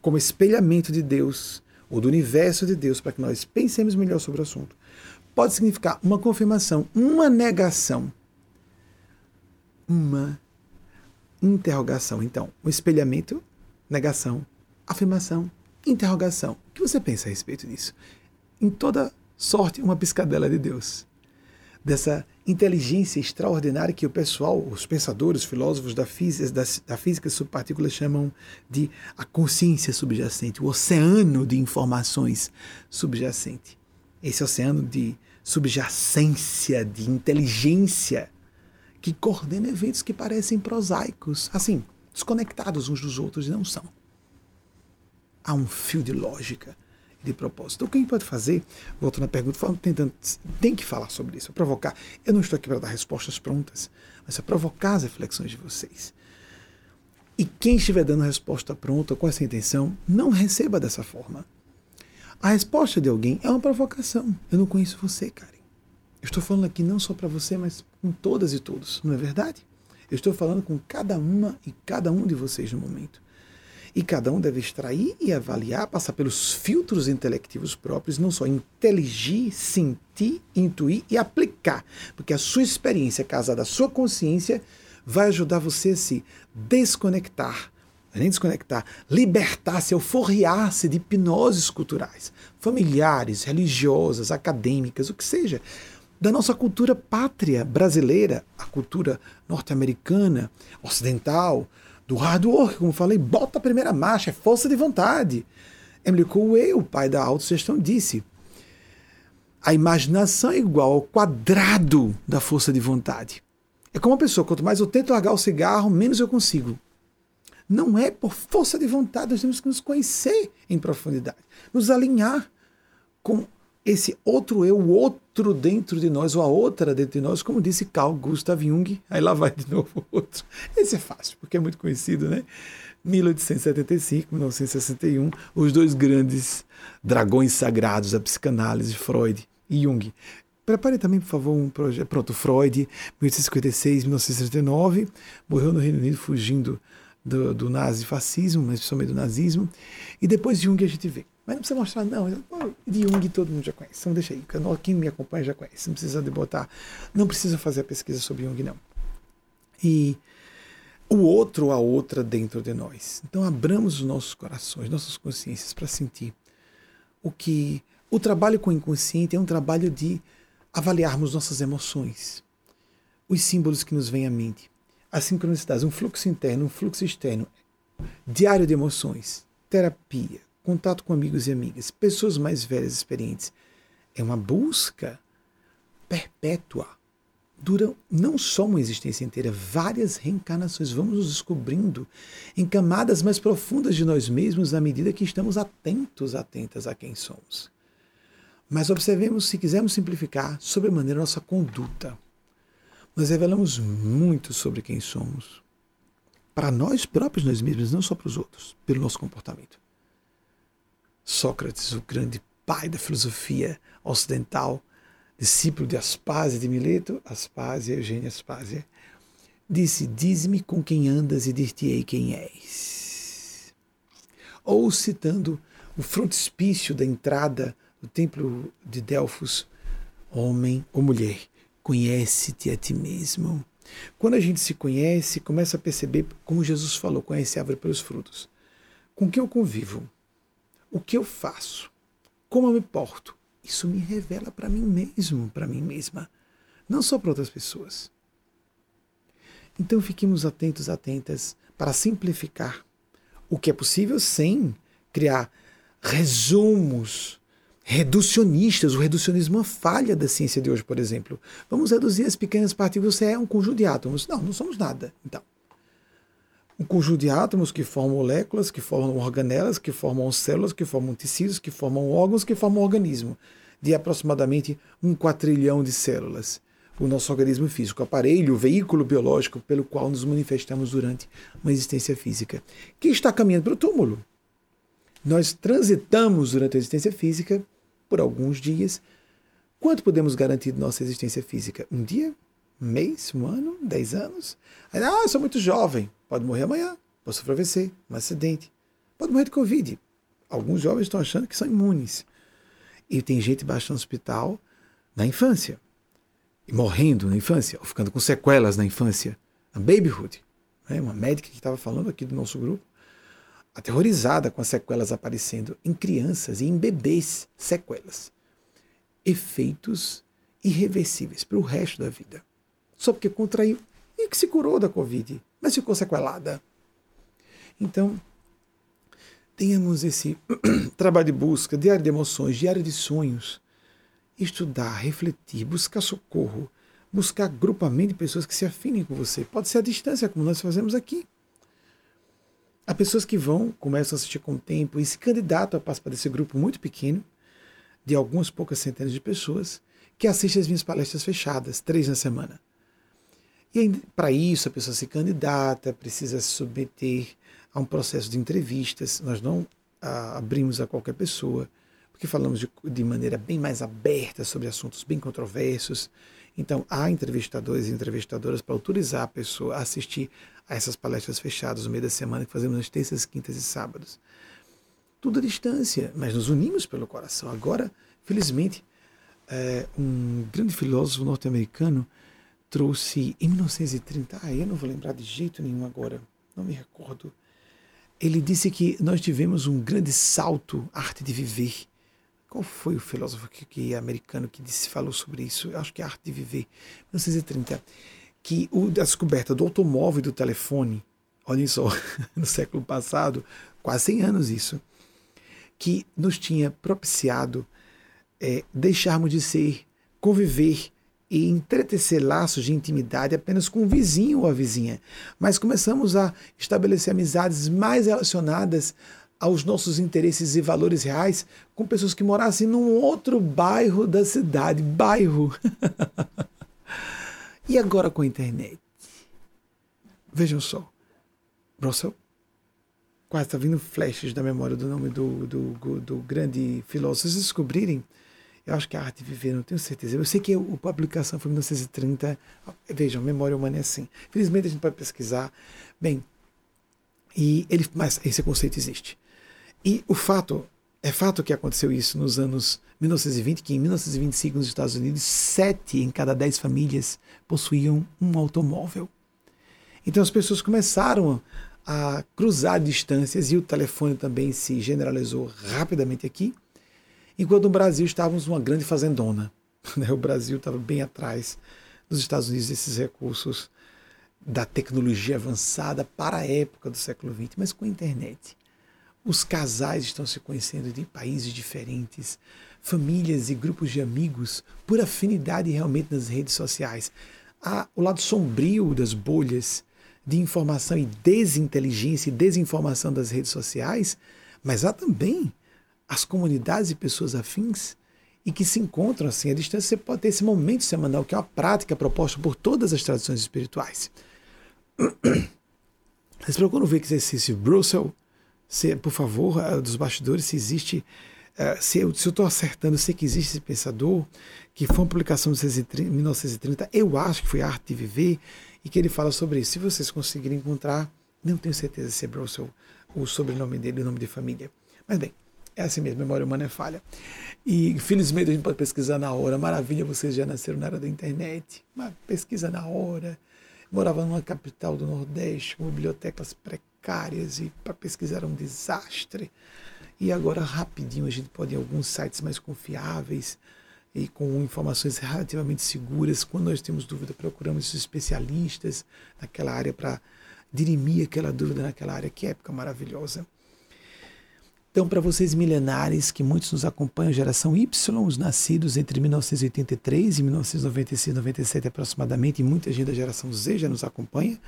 como espelhamento de Deus ou do universo de Deus para que nós pensemos melhor sobre o assunto. Pode significar uma confirmação, uma negação, uma interrogação. Então, um espelhamento, negação, afirmação, interrogação. Que você pensa a respeito disso? Em toda sorte, uma piscadela de Deus. Dessa inteligência extraordinária que o pessoal, os pensadores, os filósofos da física, da, da física subpartículas chamam de a consciência subjacente, o oceano de informações subjacente. esse oceano de subjacência, de inteligência, que coordena eventos que parecem prosaicos, assim, desconectados uns dos outros e não são. Há um fio de lógica de propósito. Então, o que a gente pode fazer, voltando à pergunta, tentando, tem que falar sobre isso, provocar. Eu não estou aqui para dar respostas prontas, mas para provocar as reflexões de vocês. E quem estiver dando resposta pronta com essa intenção, não receba dessa forma. A resposta de alguém é uma provocação. Eu não conheço você, Karen. Eu estou falando aqui não só para você, mas com todas e todos, não é verdade? Eu estou falando com cada uma e cada um de vocês no momento. E cada um deve extrair e avaliar, passar pelos filtros intelectivos próprios, não só inteligir, sentir, intuir e aplicar. Porque a sua experiência casada à sua consciência vai ajudar você a se desconectar, nem desconectar, libertar-se, euforriar-se de hipnoses culturais, familiares, religiosas, acadêmicas, o que seja, da nossa cultura pátria brasileira, a cultura norte-americana, ocidental, do hard work, como falei, bota a primeira marcha, é força de vontade. Emily Coué, o pai da autossugestão, disse: a imaginação é igual ao quadrado da força de vontade. É como uma pessoa, quanto mais eu tento largar o cigarro, menos eu consigo. Não é por força de vontade, nós temos que nos conhecer em profundidade, nos alinhar com esse outro eu, o outro dentro de nós, ou a outra dentro de nós, como disse Carl Gustav Jung, aí lá vai de novo outro. Esse é fácil, porque é muito conhecido, né? 1875, 1961, os dois grandes dragões sagrados da psicanálise, Freud e Jung. Prepare também, por favor, um projeto. Pronto, Freud, 1856, 1939, morreu no Reino Unido fugindo do, do nazifascismo, mas principalmente do nazismo. E depois Jung a gente vê. Mas não precisa mostrar, não. De Jung todo mundo já conhece. Então deixa aí. Quem me acompanha já conhece. Não precisa de botar. Não precisa fazer a pesquisa sobre Jung, não. E o outro, a outra dentro de nós. Então abramos os nossos corações, nossas consciências para sentir o que. O trabalho com o inconsciente é um trabalho de avaliarmos nossas emoções, os símbolos que nos vêm à mente, as sincronicidades, um fluxo interno, um fluxo externo, diário de emoções, terapia, contato com amigos e amigas, pessoas mais velhas experientes. É uma busca perpétua. Dura não só uma existência inteira, várias reencarnações. Vamos nos descobrindo em camadas mais profundas de nós mesmos à medida que estamos atentos, atentas a quem somos. Mas observemos, se quisermos simplificar, sobre a maneira nossa conduta. Nós revelamos muito sobre quem somos. Para nós próprios, nós mesmos, não só para os outros, pelo nosso comportamento. Sócrates, o grande pai da filosofia ocidental, discípulo de Aspásia de Mileto, Aspásia, Eugênia Aspásia, disse: Dize-me com quem andas e dir-te-ei quem és. Ou citando o frontispício da entrada do templo de Delfos, homem ou mulher, conhece-te a ti mesmo. Quando a gente se conhece, começa a perceber, como Jesus falou, conhece a árvore pelos frutos. Com quem eu convivo? O que eu faço, como eu me porto, isso me revela para mim mesmo, para mim mesma, não só para outras pessoas. Então fiquemos atentos, atentas para simplificar o que é possível sem criar resumos reducionistas. O reducionismo é uma falha da ciência de hoje, por exemplo. Vamos reduzir as pequenas partículas, você é um conjunto de átomos. Não, não somos nada. Então, um conjunto de átomos que formam moléculas, que formam organelas, que formam células, que formam tecidos, que formam órgãos, que formam organismo, de aproximadamente um quatrilhão de células. O nosso organismo físico, aparelho, o veículo biológico pelo qual nos manifestamos durante uma existência física, que está caminhando para o túmulo. Nós transitamos durante a existência física por alguns dias. Quanto podemos garantir de nossa existência física? Um dia? Mês? Um ano? Dez anos? Ah, eu sou muito jovem. Pode morrer amanhã, pode sofrer AVC, um acidente, pode morrer de Covid. Alguns jovens estão achando que são imunes. E tem gente baixando no hospital na infância, e morrendo na infância, ou ficando com sequelas na infância, na babyhood. Né? Uma médica que estava falando aqui do nosso grupo, aterrorizada com as sequelas aparecendo em crianças e em bebês, sequelas. Efeitos irreversíveis para o resto da vida. Só porque contraiu e que se curou da Covid mas ficou sequelada. Então, tenhamos esse trabalho de busca, diário de emoções, diário de sonhos, estudar, refletir, buscar socorro, buscar grupamento de pessoas que se afinem com você. Pode ser à distância, como nós fazemos aqui. Há pessoas que vão, começam a assistir com o tempo e se candidatam a participar desse grupo muito pequeno, de algumas poucas centenas de pessoas, que assistem às minhas palestras fechadas, três na semana. E para isso a pessoa se candidata, precisa se submeter a um processo de entrevistas. Nós não a, abrimos a qualquer pessoa, porque falamos de, de maneira bem mais aberta sobre assuntos bem controversos. Então, há entrevistadores e entrevistadoras para autorizar a pessoa a assistir a essas palestras fechadas no meio da semana que fazemos nas terças, quintas e sábados. Tudo à distância, mas nos unimos pelo coração. Agora, felizmente, é, um grande filósofo norte-americano trouxe em 1930, ah, eu não vou lembrar de jeito nenhum agora, não me recordo. Ele disse que nós tivemos um grande salto, arte de viver. Qual foi o filósofo que, que americano que disse, falou sobre isso? Eu acho que é arte de viver, 1930. Que o, a descoberta do automóvel e do telefone, olhem só, no século passado, quase 100 anos isso, que nos tinha propiciado é, deixarmos de ser, conviver e entretecer laços de intimidade apenas com o vizinho ou a vizinha, mas começamos a estabelecer amizades mais relacionadas aos nossos interesses e valores reais com pessoas que morassem num outro bairro da cidade, bairro. e agora com a internet? Vejam só, Russell, quase está vindo flashes da memória do nome do, do, do, do grande filósofo. Se descobrirem, eu acho que a arte de viver, não tenho certeza. Eu sei que a publicação foi em 1930. Vejam, memória humana é assim. Felizmente a gente pode pesquisar. Bem, e ele, mas esse conceito existe. E o fato, é fato que aconteceu isso nos anos 1920, que em 1925 nos Estados Unidos, sete em cada dez famílias possuíam um automóvel. Então as pessoas começaram a cruzar distâncias e o telefone também se generalizou rapidamente aqui. Enquanto no Brasil estávamos numa grande fazendona. Né? O Brasil estava bem atrás dos Estados Unidos desses recursos da tecnologia avançada para a época do século XX, mas com a internet. Os casais estão se conhecendo de países diferentes, famílias e grupos de amigos por afinidade realmente nas redes sociais. Há o lado sombrio das bolhas de informação e desinteligência e desinformação das redes sociais, mas há também as comunidades e pessoas afins e que se encontram assim à distância, você pode ter esse momento semanal, que é uma prática proposta por todas as tradições espirituais. Vocês procuram ver que exercício Brussel, se, por favor, eh, dos bastidores, se existe, uh, se eu estou acertando, sei que existe esse pensador, que foi uma publicação de 1930, eu acho que foi Arte de Viver, e que ele fala sobre isso. Se vocês conseguirem encontrar, não tenho certeza se é Brussel o sobrenome dele, o nome de família. Mas bem, é assim mesmo, memória humana é falha. E infelizmente a gente pode pesquisar na hora. Maravilha, vocês já nasceram na era da internet. Mas pesquisa na hora. Morava numa capital do Nordeste, com bibliotecas precárias e para pesquisar era um desastre. E agora, rapidinho, a gente pode ir em alguns sites mais confiáveis e com informações relativamente seguras. Quando nós temos dúvida, procuramos especialistas naquela área para dirimir aquela dúvida naquela área. Que época maravilhosa. Então, para vocês milenares que muitos nos acompanham, geração Y, os nascidos entre 1983 e 1996, 97 aproximadamente, e muita gente da geração Z já nos acompanha,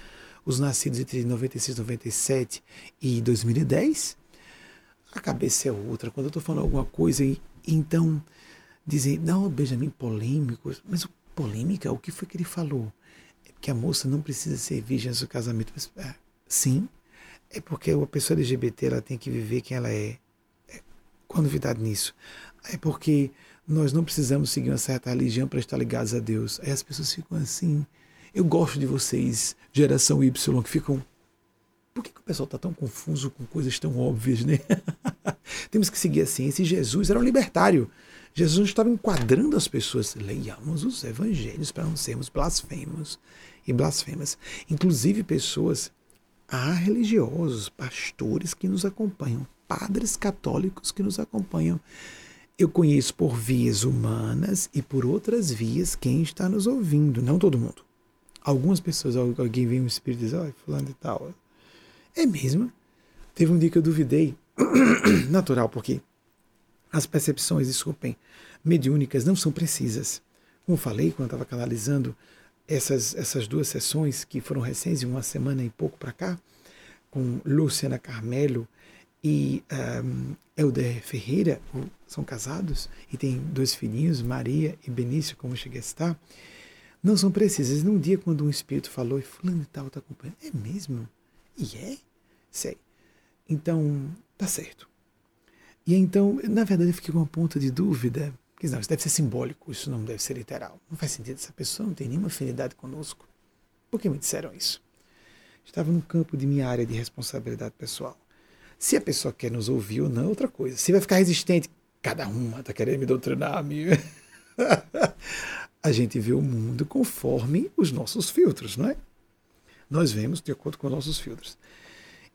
os nascidos entre 96, 97 e 2010, a cabeça é outra. Quando eu estou falando alguma coisa, então dizem, não, Benjamin, polêmico, mas o polêmica, o que foi que ele falou? É que a moça não precisa ser virgem no casamento. Mas, é, sim, é porque a pessoa LGBT ela tem que viver quem ela é. é. Novidade nisso? É porque nós não precisamos seguir uma certa religião para estar ligados a Deus. Aí as pessoas ficam assim. Eu gosto de vocês, geração Y, que ficam. Por que, que o pessoal está tão confuso com coisas tão óbvias, né? Temos que seguir a ciência. E Jesus era um libertário. Jesus estava enquadrando as pessoas. Leiamos os evangelhos para não sermos blasfemos e blasfemas. Inclusive pessoas há religiosos, pastores que nos acompanham, padres católicos que nos acompanham. Eu conheço por vias humanas e por outras vias quem está nos ouvindo, não todo mundo. Algumas pessoas, alguém vem um espírito e diz, olha, fulano e tal. É mesmo? Teve um dia que eu duvidei, natural, porque as percepções, desculpem, mediúnicas não são precisas. Como falei quando estava canalizando essas, essas duas sessões que foram recentes, uma semana e pouco para cá, com Luciana Carmelo e um, Helder Ferreira, são casados e têm dois filhinhos, Maria e Benício, como cheguei a estar, não são precisas. Num dia, quando um espírito falou, e fulano e tal está acompanhando, é mesmo? E é? Sei. Então, tá certo. E então, na verdade, eu fiquei com uma ponta de dúvida, não, isso deve ser simbólico, isso não deve ser literal. Não faz sentido, essa pessoa não tem nenhuma afinidade conosco. Por que me disseram isso? Estava no campo de minha área de responsabilidade pessoal. Se a pessoa quer nos ouvir ou não é outra coisa. Se vai ficar resistente, cada uma está querendo me doutrinar, amigo. a gente vê o mundo conforme os nossos filtros, não é? Nós vemos de acordo com os nossos filtros.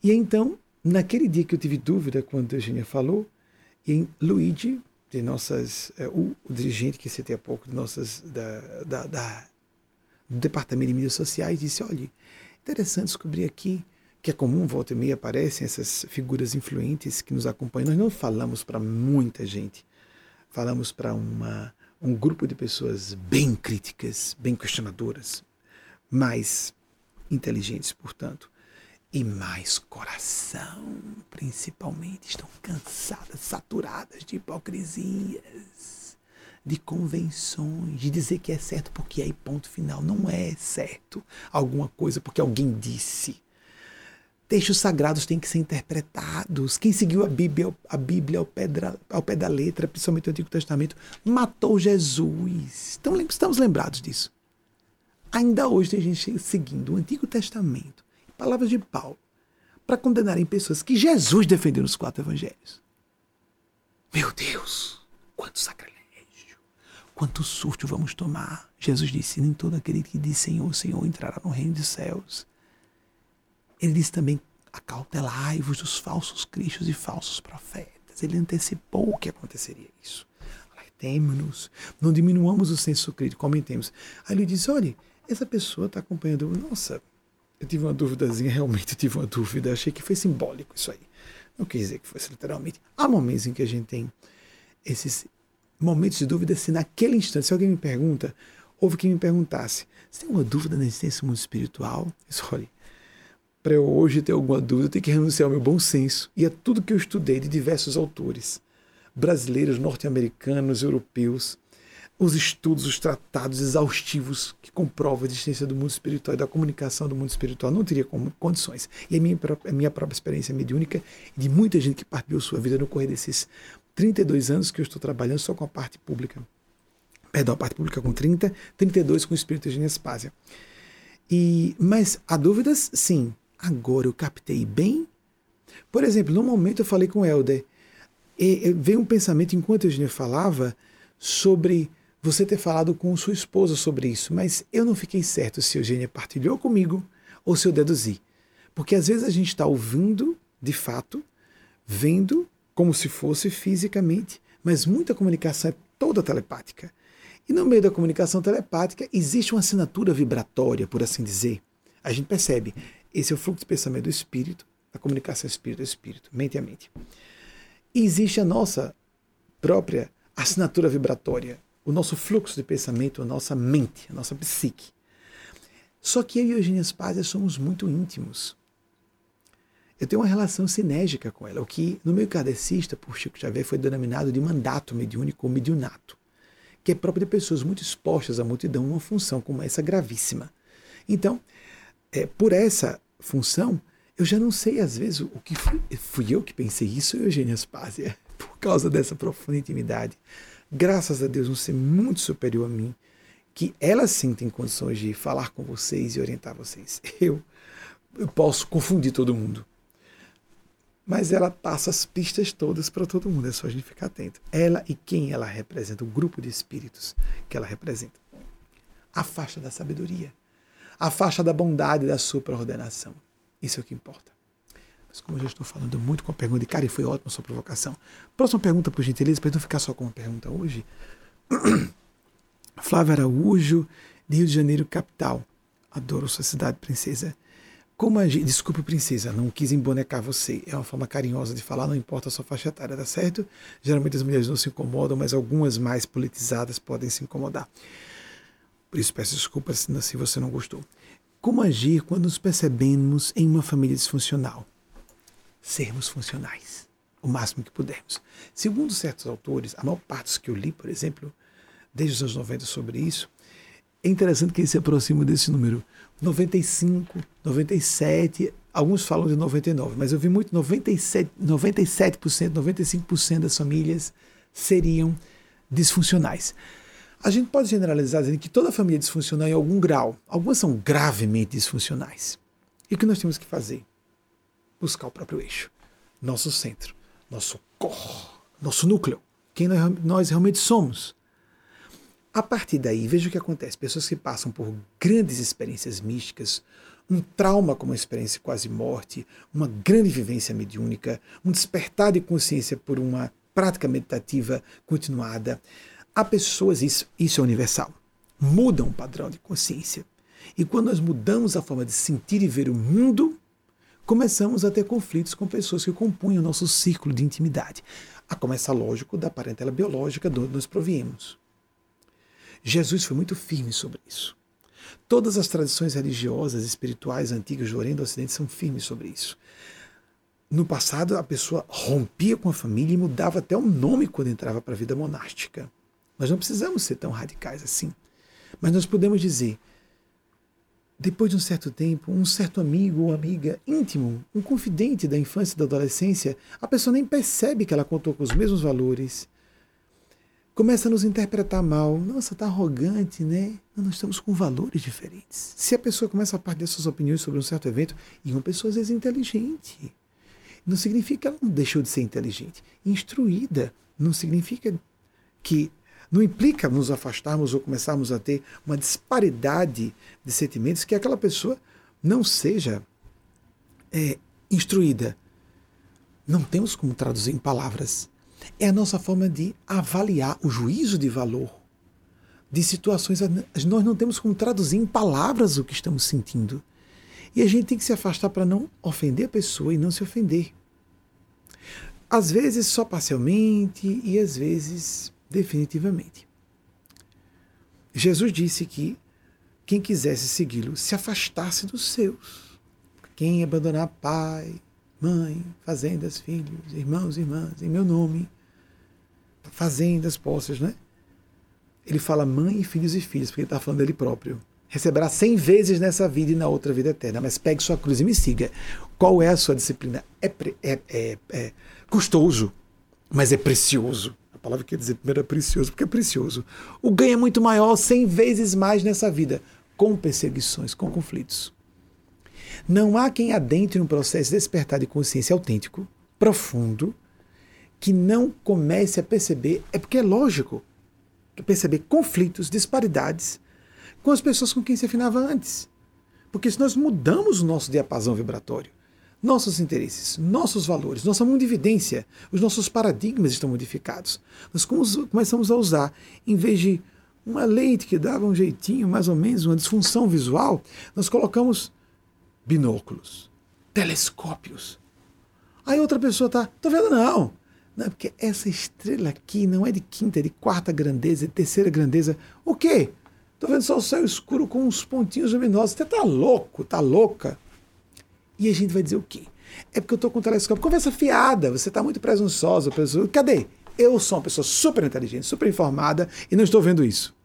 E então, naquele dia que eu tive dúvida, quando a Eugênia falou, em Luigi, de nossas, é, o, dirigente que citei há pouco, de nossas, da, da, da, do Departamento de Mídias Sociais, disse, olha, interessante descobrir aqui que é comum, volta e meia aparecem essas figuras influentes que nos acompanham. Nós não falamos para muita gente, falamos para um grupo de pessoas bem críticas, bem questionadoras, mais inteligentes, portanto, e mais coração, principalmente. Estão cansadas, saturadas de hipocrisias, de convenções, de dizer que é certo porque é ponto final. Não é certo alguma coisa porque alguém disse Textos sagrados têm que ser interpretados. Quem seguiu a Bíblia, a Bíblia ao, pé da, ao pé da letra, principalmente o Antigo Testamento, matou Jesus. Então estamos lembrados disso. Ainda hoje tem gente seguindo o Antigo Testamento, palavras de Paulo, para condenarem pessoas que Jesus defendeu nos quatro evangelhos. Meu Deus, quanto sacrilégio, quanto surto vamos tomar. Jesus disse: Nem todo aquele que diz Senhor, Senhor entrará no reino dos céus. Ele diz também: acautelai-vos dos falsos cristos e falsos profetas. Ele antecipou que aconteceria isso. Alertemos-nos, não diminuamos o senso crítico, comentemos. Aí ele diz: olha, essa pessoa está acompanhando. Nossa, eu tive uma dúvidazinha, realmente tive uma dúvida, achei que foi simbólico isso aí. Não quis dizer que fosse literalmente. Há momentos em que a gente tem esses momentos de dúvida, se naquele instante, se alguém me pergunta, houve quem me perguntasse, você tem alguma dúvida na existência do mundo espiritual? Isso, olha, para eu hoje ter alguma dúvida, eu tenho que renunciar ao meu bom senso e a tudo que eu estudei de diversos autores, brasileiros, norte-americanos, europeus, os estudos, os tratados exaustivos que comprovam a existência do mundo espiritual e da comunicação do mundo espiritual, não teria condições. E a minha, a minha própria experiência mediúnica de muita gente que partiu sua vida no correr desses 32 anos que eu estou trabalhando só com a parte pública. Perdão, a parte pública com 30, 32 com o espírito de Genespásia. E, mas há dúvidas? Sim. Agora eu captei bem? Por exemplo, no momento eu falei com o Helder, e, e veio um pensamento enquanto a Eugênia falava sobre você ter falado com sua esposa sobre isso, mas eu não fiquei certo se Eugênia partilhou comigo ou se eu deduzi. Porque às vezes a gente está ouvindo, de fato, vendo como se fosse fisicamente, mas muita comunicação é toda telepática. E no meio da comunicação telepática existe uma assinatura vibratória, por assim dizer. A gente percebe, esse é o fluxo de pensamento do espírito, a comunicação espírito a espírito, mente a mente. E existe a nossa própria assinatura vibratória, o nosso fluxo de pensamento, a nossa mente, a nossa psique. Só que eu e Eugênia Spazia somos muito íntimos. Eu tenho uma relação sinérgica com ela, o que no meio kardecista, por Chico Xavier, foi denominado de mandato mediúnico ou mediunato, que é próprio de pessoas muito expostas à multidão, uma função como essa gravíssima. Então, é, por essa função, eu já não sei às vezes o que fui, fui eu que pensei isso, Eugênia Spazia, por causa dessa profunda intimidade. Graças a Deus, um ser muito superior a mim, que ela sim tem condições de falar com vocês e orientar vocês. Eu, eu posso confundir todo mundo. Mas ela passa as pistas todas para todo mundo, é só a gente ficar atento. Ela e quem ela representa, o grupo de espíritos que ela representa. A faixa da sabedoria a faixa da bondade da supraordenação. Isso é o que importa. Mas como eu já estou falando muito com a pergunta, e cara, e foi ótima sua provocação. Próxima pergunta, por gentileza, para não ficar só com uma pergunta hoje. Flávia Araújo, de Rio de Janeiro, capital. Adoro sua cidade, princesa. Como agir? Desculpe, princesa, não quis embonecar você. É uma forma carinhosa de falar, não importa a sua faixa etária, tá certo? Geralmente as mulheres não se incomodam, mas algumas mais politizadas podem se incomodar. Por isso peço desculpas se você não gostou. Como agir quando nos percebemos em uma família disfuncional? Sermos funcionais, o máximo que pudermos. Segundo certos autores, a maior parte dos que eu li, por exemplo, desde os anos 90 sobre isso, é interessante que eles se aproximam desse número. 95, 97, alguns falam de 99, mas eu vi muito 97, 97%, 95% das famílias seriam disfuncionais. A gente pode generalizar dizendo que toda família é disfuncional em algum grau. Algumas são gravemente disfuncionais. E o que nós temos que fazer? Buscar o próprio eixo, nosso centro, nosso core, nosso núcleo, quem nós realmente somos. A partir daí, veja o que acontece: pessoas que passam por grandes experiências místicas, um trauma como uma experiência quase morte, uma grande vivência mediúnica, um despertar de consciência por uma prática meditativa continuada. Há pessoas, isso, isso é universal, mudam o padrão de consciência. E quando nós mudamos a forma de sentir e ver o mundo, começamos a ter conflitos com pessoas que compunham o nosso círculo de intimidade. A começar, lógico, da parentela biológica de onde nós proviemos. Jesus foi muito firme sobre isso. Todas as tradições religiosas espirituais antigas do Oriente e do Ocidente são firmes sobre isso. No passado, a pessoa rompia com a família e mudava até o nome quando entrava para a vida monástica. Nós não precisamos ser tão radicais assim. Mas nós podemos dizer, depois de um certo tempo, um certo amigo ou amiga íntimo, um confidente da infância e da adolescência, a pessoa nem percebe que ela contou com os mesmos valores, começa a nos interpretar mal. Nossa, tá arrogante, né? Nós estamos com valores diferentes. Se a pessoa começa a partilhar suas opiniões sobre um certo evento, e uma pessoa às vezes é inteligente, não significa que ela não deixou de ser inteligente. Instruída não significa que não implica nos afastarmos ou começarmos a ter uma disparidade de sentimentos que aquela pessoa não seja é, instruída. Não temos como traduzir em palavras é a nossa forma de avaliar o juízo de valor de situações. Nós não temos como traduzir em palavras o que estamos sentindo. E a gente tem que se afastar para não ofender a pessoa e não se ofender. Às vezes só parcialmente e às vezes definitivamente. Jesus disse que quem quisesse segui-lo se afastasse dos seus. Quem abandonar pai, mãe, fazendas, filhos, irmãos e irmãs, em meu nome, fazendas, posses, né? Ele fala mãe, filhos e filhos, porque ele está falando dele próprio. Receberá cem vezes nessa vida e na outra vida eterna, mas pegue sua cruz e me siga. Qual é a sua disciplina? É, é, é, é custoso, mas é precioso. Palavra quer dizer primeiro é precioso, porque é precioso. O ganho é muito maior, cem vezes mais nessa vida, com perseguições, com conflitos. Não há quem adentre um processo de despertar de consciência autêntico, profundo, que não comece a perceber, é porque é lógico, perceber conflitos, disparidades com as pessoas com quem se afinava antes. Porque se nós mudamos o nosso diapasão vibratório, nossos interesses, nossos valores, nossa mundividência, os nossos paradigmas estão modificados. Nós começamos a usar, em vez de uma lente que dava um jeitinho, mais ou menos, uma disfunção visual, nós colocamos binóculos, telescópios. Aí outra pessoa tá, tô vendo não. Não, porque essa estrela aqui não é de quinta, é de quarta grandeza, é de terceira grandeza. O quê? Tô vendo só o céu escuro com uns pontinhos luminosos. Você tá louco, tá louca. E a gente vai dizer o quê? É porque eu tô com o telescópio. Conversa fiada, você tá muito presunçosa. Pessoa. Cadê? Eu sou uma pessoa super inteligente, super informada e não estou vendo isso.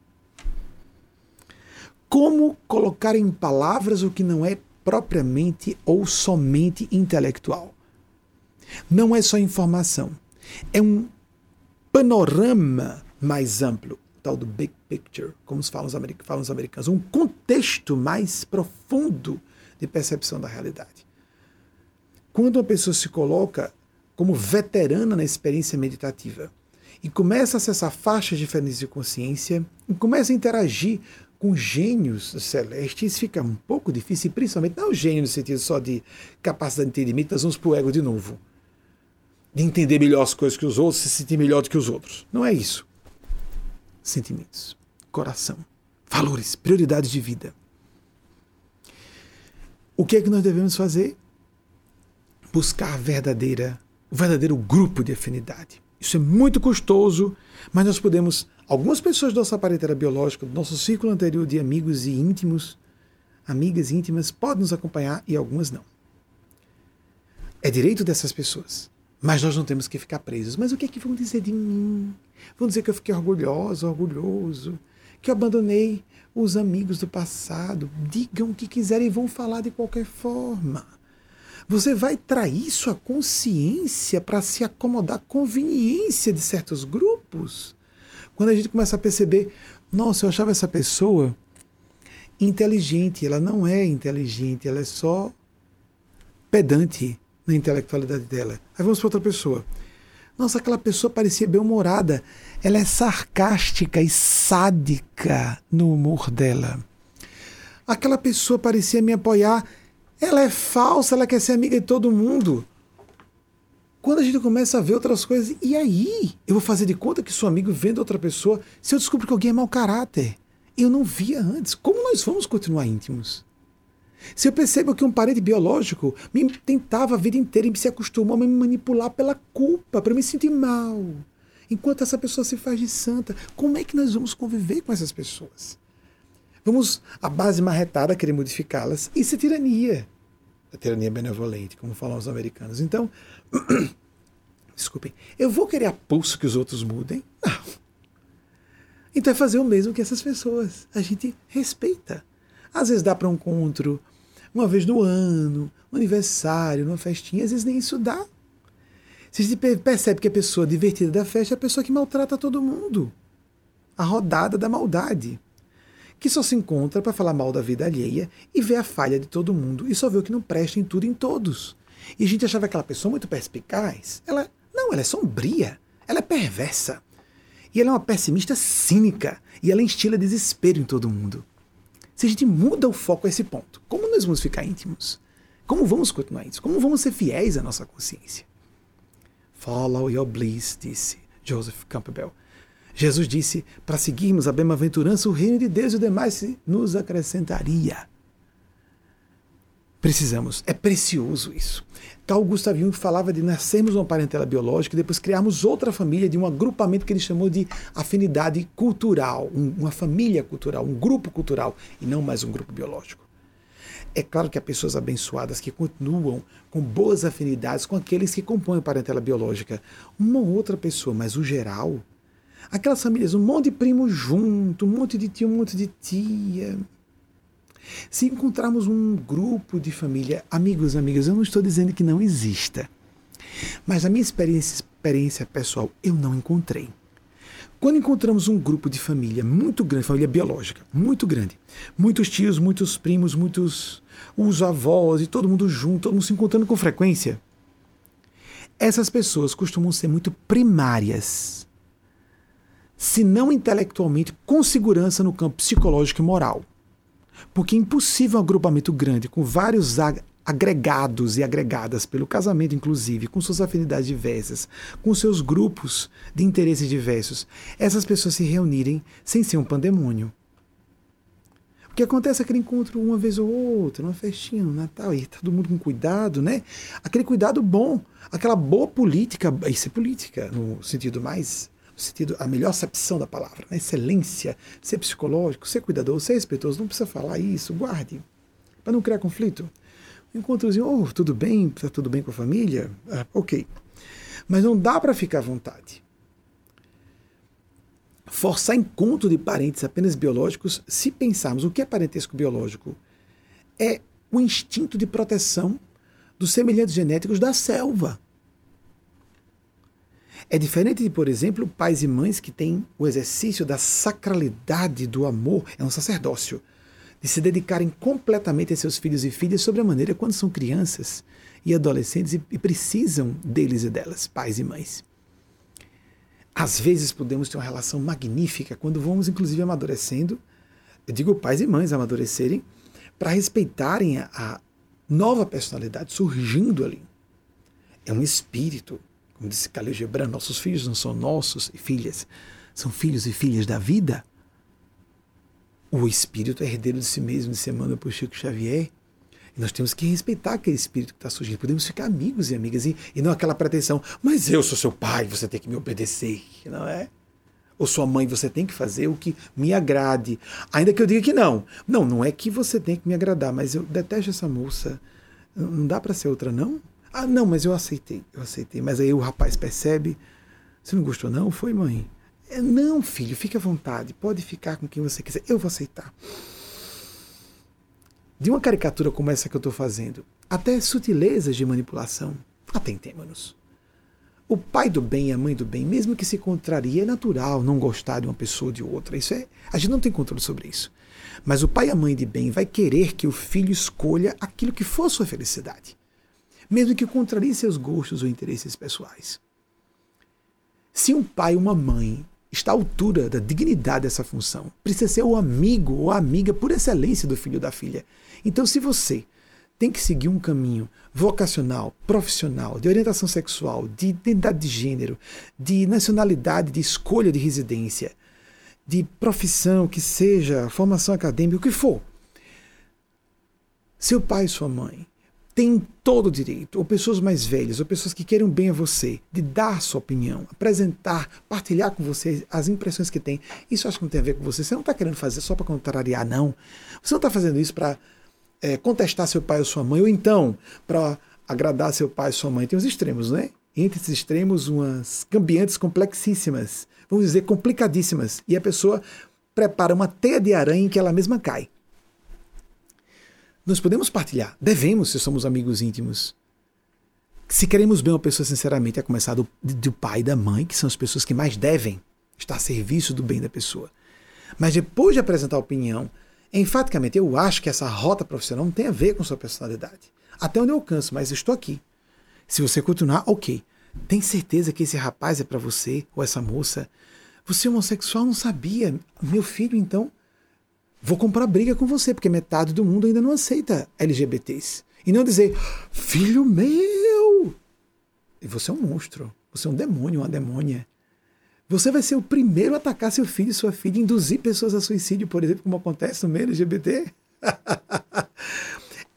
Como colocar em palavras o que não é propriamente ou somente intelectual. Não é só informação, é um panorama mais amplo, tal do big picture, como os, falam os americanos, um contexto mais profundo de percepção da realidade. Quando uma pessoa se coloca como veterana na experiência meditativa e começa a acessar faixas diferentes de consciência e começa a interagir com gênios celestes fica um pouco difícil, principalmente não gênio no sentido só de capacidade de entendimento, nós vamos para o ego de novo. De entender melhor as coisas que os outros, se sentir melhor do que os outros. Não é isso. Sentimentos, coração, valores, prioridades de vida. O que é que nós devemos fazer? Buscar verdadeira, o verdadeiro grupo de afinidade. Isso é muito custoso, mas nós podemos. Algumas pessoas da nossa parentela biológica, do nosso círculo anterior de amigos e íntimos, amigas íntimas, podem nos acompanhar e algumas não. É direito dessas pessoas. Mas nós não temos que ficar presos. Mas o que é que vão dizer de mim? Vão dizer que eu fiquei orgulhoso, orgulhoso, que eu abandonei os amigos do passado. Digam o que quiserem e vão falar de qualquer forma. Você vai trair sua consciência para se acomodar à conveniência de certos grupos. Quando a gente começa a perceber, nossa, eu achava essa pessoa inteligente, ela não é inteligente, ela é só pedante na intelectualidade dela. Aí vamos para outra pessoa. Nossa, aquela pessoa parecia bem-humorada. Ela é sarcástica e sádica no humor dela. Aquela pessoa parecia me apoiar. Ela é falsa, ela quer ser amiga de todo mundo. Quando a gente começa a ver outras coisas, e aí? Eu vou fazer de conta que sou amigo vendo outra pessoa se eu descubro que alguém é mau caráter. Eu não via antes. Como nós vamos continuar íntimos? Se eu percebo que um parente biológico me tentava a vida inteira e se acostumou a me manipular pela culpa, para me sentir mal, enquanto essa pessoa se faz de santa, como é que nós vamos conviver com essas pessoas? Vamos, a base marretada, querer modificá-las. Isso é tirania. A tirania benevolente, como falam os americanos. Então, desculpem, eu vou querer a pulso que os outros mudem? Não. Então é fazer o mesmo que essas pessoas. A gente respeita. Às vezes dá para um encontro uma vez no ano, um aniversário, numa festinha, às vezes nem isso dá. Se gente percebe que a pessoa divertida da festa é a pessoa que maltrata todo mundo. A rodada da maldade. Que só se encontra para falar mal da vida alheia e ver a falha de todo mundo e só ver o que não presta em tudo e em todos. E a gente achava aquela pessoa muito perspicaz. Ela, não, ela é sombria. Ela é perversa. E ela é uma pessimista cínica. E ela instila desespero em todo mundo. Se a gente muda o foco a esse ponto, como nós vamos ficar íntimos? Como vamos continuar íntimos? Como vamos ser fiéis à nossa consciência? Follow your bliss, disse Joseph Campbell. Jesus disse para seguirmos a bem-aventurança, o reino de Deus e o demais nos acrescentaria. Precisamos, é precioso isso. Carl Gustav Jung falava de nascermos uma parentela biológica e depois criarmos outra família de um agrupamento que ele chamou de afinidade cultural, uma família cultural, um grupo cultural e não mais um grupo biológico. É claro que há pessoas abençoadas que continuam com boas afinidades com aqueles que compõem a parentela biológica. Uma outra pessoa, mas o geral, aquelas famílias, um monte de primo junto, um monte de tio, um monte de tia se encontrarmos um grupo de família, amigos, amigas, eu não estou dizendo que não exista, mas a minha experiência, experiência pessoal eu não encontrei. Quando encontramos um grupo de família muito grande, família biológica, muito grande, muitos tios, muitos primos, muitos os avós e todo mundo junto, todo mundo se encontrando com frequência, essas pessoas costumam ser muito primárias, se não intelectualmente, com segurança no campo psicológico e moral. Porque é impossível um agrupamento grande, com vários agregados e agregadas pelo casamento, inclusive, com suas afinidades diversas, com seus grupos de interesses diversos, essas pessoas se reunirem sem ser um pandemônio. O que acontece é aquele encontro uma vez ou outra, numa festinha, no Natal, e todo mundo com cuidado, né? Aquele cuidado bom, aquela boa política, isso é política, no sentido mais no sentido, a melhor acepção da palavra, na né? excelência, ser psicológico, ser cuidadoso, ser respeitoso, não precisa falar isso, guarde, para não criar conflito. Um encontrozinho, oh, tudo bem, está tudo bem com a família? Ah, ok. Mas não dá para ficar à vontade. Forçar encontro de parentes apenas biológicos, se pensarmos o que é parentesco biológico, é o instinto de proteção dos semelhantes genéticos da selva. É diferente de, por exemplo, pais e mães que têm o exercício da sacralidade do amor, é um sacerdócio, de se dedicarem completamente a seus filhos e filhas sobre a maneira quando são crianças e adolescentes e, e precisam deles e delas, pais e mães. Às vezes podemos ter uma relação magnífica quando vamos, inclusive, amadurecendo. Eu digo pais e mães amadurecerem para respeitarem a, a nova personalidade surgindo ali. É um espírito, como disse Khalil Gibran, nossos filhos não são nossos e filhas, são filhos e filhas da vida. O espírito é herdeiro de si mesmo, disse Emmanuel por Chico Xavier. Nós temos que respeitar aquele espírito que está surgindo. Podemos ficar amigos e amigas e, e não aquela pretensão, mas eu sou seu pai, você tem que me obedecer, não é? Ou sua mãe, você tem que fazer o que me agrade. Ainda que eu diga que não. Não, não é que você tem que me agradar, mas eu detesto essa moça. Não dá para ser outra, não? Ah, não, mas eu aceitei, eu aceitei. Mas aí o rapaz percebe. Você não gostou, não? Foi, mãe? É, não, filho, fique à vontade. Pode ficar com quem você quiser. Eu vou aceitar de uma caricatura como essa que eu estou fazendo, até sutilezas de manipulação, atentemos-nos. O pai do bem e a mãe do bem, mesmo que se contraria, é natural não gostar de uma pessoa ou de outra. Isso é, a gente não tem controle sobre isso. Mas o pai e a mãe de bem vai querer que o filho escolha aquilo que for sua felicidade, mesmo que contrarie seus gostos ou interesses pessoais. Se um pai ou uma mãe está à altura da dignidade dessa função, precisa ser o amigo ou a amiga por excelência do filho ou da filha. Então, se você tem que seguir um caminho vocacional, profissional, de orientação sexual, de identidade de gênero, de nacionalidade, de escolha de residência, de profissão, que seja formação acadêmica, o que for. Seu pai e sua mãe têm todo o direito, ou pessoas mais velhas, ou pessoas que queiram bem a você, de dar sua opinião, apresentar, partilhar com você as impressões que tem. Isso acho que não tem a ver com você. Você não está querendo fazer só para contrariar, não. Você não está fazendo isso para é, contestar seu pai ou sua mãe, ou então para agradar seu pai ou sua mãe. Tem os extremos, né? Entre esses extremos, umas cambiantes complexíssimas, vamos dizer complicadíssimas, e a pessoa prepara uma teia de aranha em que ela mesma cai. Nós podemos partilhar, devemos se somos amigos íntimos. Se queremos bem uma pessoa sinceramente, é começar do, do pai e da mãe, que são as pessoas que mais devem estar a serviço do bem da pessoa. Mas depois de apresentar a opinião, Enfaticamente, eu acho que essa rota profissional não tem a ver com sua personalidade. Até onde eu alcanço, mas estou aqui. Se você continuar, ok. Tem certeza que esse rapaz é para você, ou essa moça? Você é homossexual, não sabia. Meu filho, então, vou comprar briga com você, porque metade do mundo ainda não aceita LGBTs. E não dizer, filho meu! E você é um monstro. Você é um demônio, uma demônia. Você vai ser o primeiro a atacar seu filho e sua filha, induzir pessoas a suicídio, por exemplo, como acontece no meio LGBT?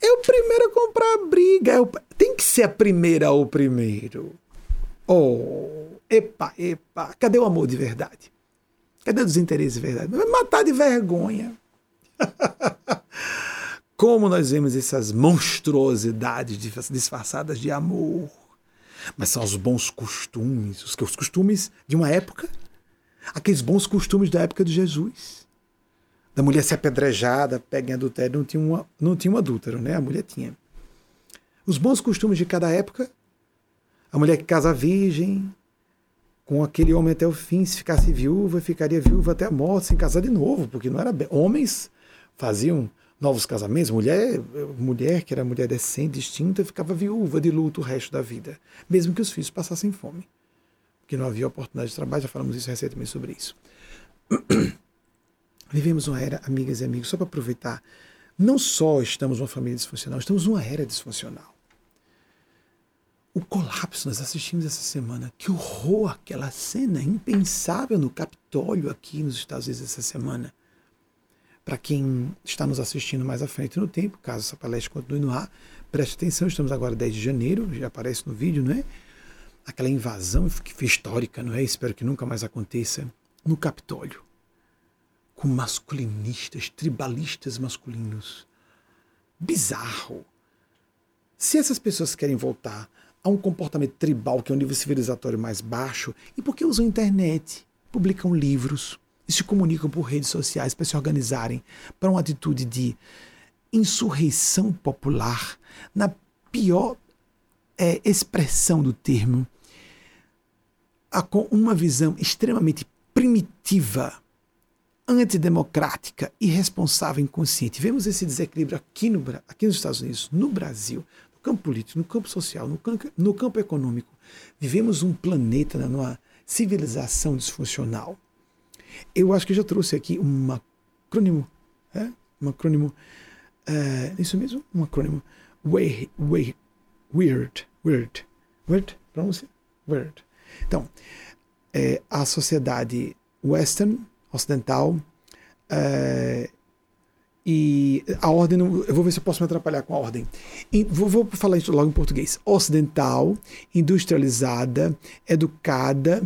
é o primeiro a comprar a briga. É o... Tem que ser a primeira ou o primeiro. Oh, epa, epa. Cadê o amor de verdade? Cadê os interesses de verdade? Vai matar de vergonha. Como nós vemos essas monstruosidades disfarçadas de amor mas são os bons costumes, os, os costumes de uma época, aqueles bons costumes da época de Jesus. Da mulher ser apedrejada, pega em adultério, não tinha, uma, não tinha um adúltero, né? A mulher tinha. Os bons costumes de cada época, a mulher que casa virgem, com aquele homem até o fim, se ficasse viúva, ficaria viúva até a morte, sem casar de novo, porque não era. Homens faziam novos casamentos, mulher, mulher que era mulher decente, distinta, ficava viúva de luto o resto da vida, mesmo que os filhos passassem fome, porque não havia oportunidade de trabalho, já falamos isso recentemente sobre isso. Vivemos uma era, amigas e amigos, só para aproveitar, não só estamos numa família disfuncional, estamos numa era disfuncional. O colapso, nós assistimos essa semana, que horror aquela cena impensável no Capitólio aqui nos Estados Unidos essa semana para quem está nos assistindo mais à frente no tempo, caso essa palestra continue no ar, preste atenção, estamos agora 10 de janeiro, já aparece no vídeo, não é? Aquela invasão que foi histórica, não é? Espero que nunca mais aconteça, no Capitólio, com masculinistas, tribalistas masculinos. Bizarro. Se essas pessoas querem voltar a um comportamento tribal, que é um nível civilizatório mais baixo, e por que usam internet? Publicam livros, e se comunicam por redes sociais para se organizarem para uma atitude de insurreição popular, na pior é, expressão do termo, a, com uma visão extremamente primitiva, antidemocrática, irresponsável, inconsciente. Vemos esse desequilíbrio aqui, no, aqui nos Estados Unidos, no Brasil, no campo político, no campo social, no campo, no campo econômico. Vivemos um planeta, numa civilização disfuncional eu acho que já trouxe aqui um acrônimo, é? um acrônimo, é, isso mesmo? Um acrônimo, way, way, weird, weird, weird, pronúncia? Weird. Então, é, a sociedade western, ocidental, é, e a ordem, eu vou ver se eu posso me atrapalhar com a ordem. Vou, vou, falar isso logo em português. Ocidental, industrializada, educada,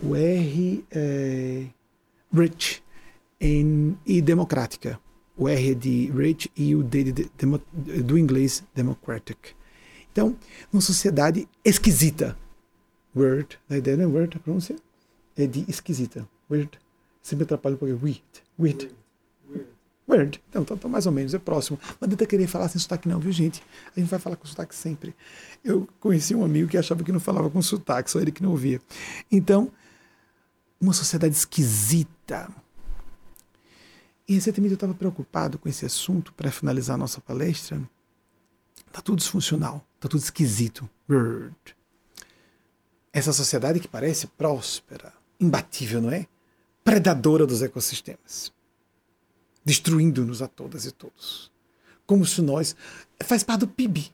o R é rich em, e democrática. O R é de rich e o D de, de, de, do inglês democratic. Então, uma sociedade esquisita. Word, a ideia não é word, a pronúncia é de esquisita. Weird. Sempre atrapalha um pouquinho. Weird. Weird. Weird. Então, então, então, mais ou menos, é próximo. Não adianta querer falar sem sotaque, não, viu, gente? A gente vai falar com sotaque sempre. Eu conheci um amigo que achava que não falava com sotaque, só ele que não ouvia. Então, uma sociedade esquisita. E recentemente eu estava preocupado com esse assunto para finalizar a nossa palestra. Está tudo disfuncional, está tudo esquisito. Word. Essa sociedade que parece próspera, imbatível, não é? Predadora dos ecossistemas destruindo-nos a todas e todos. Como se nós. faz parte do PIB.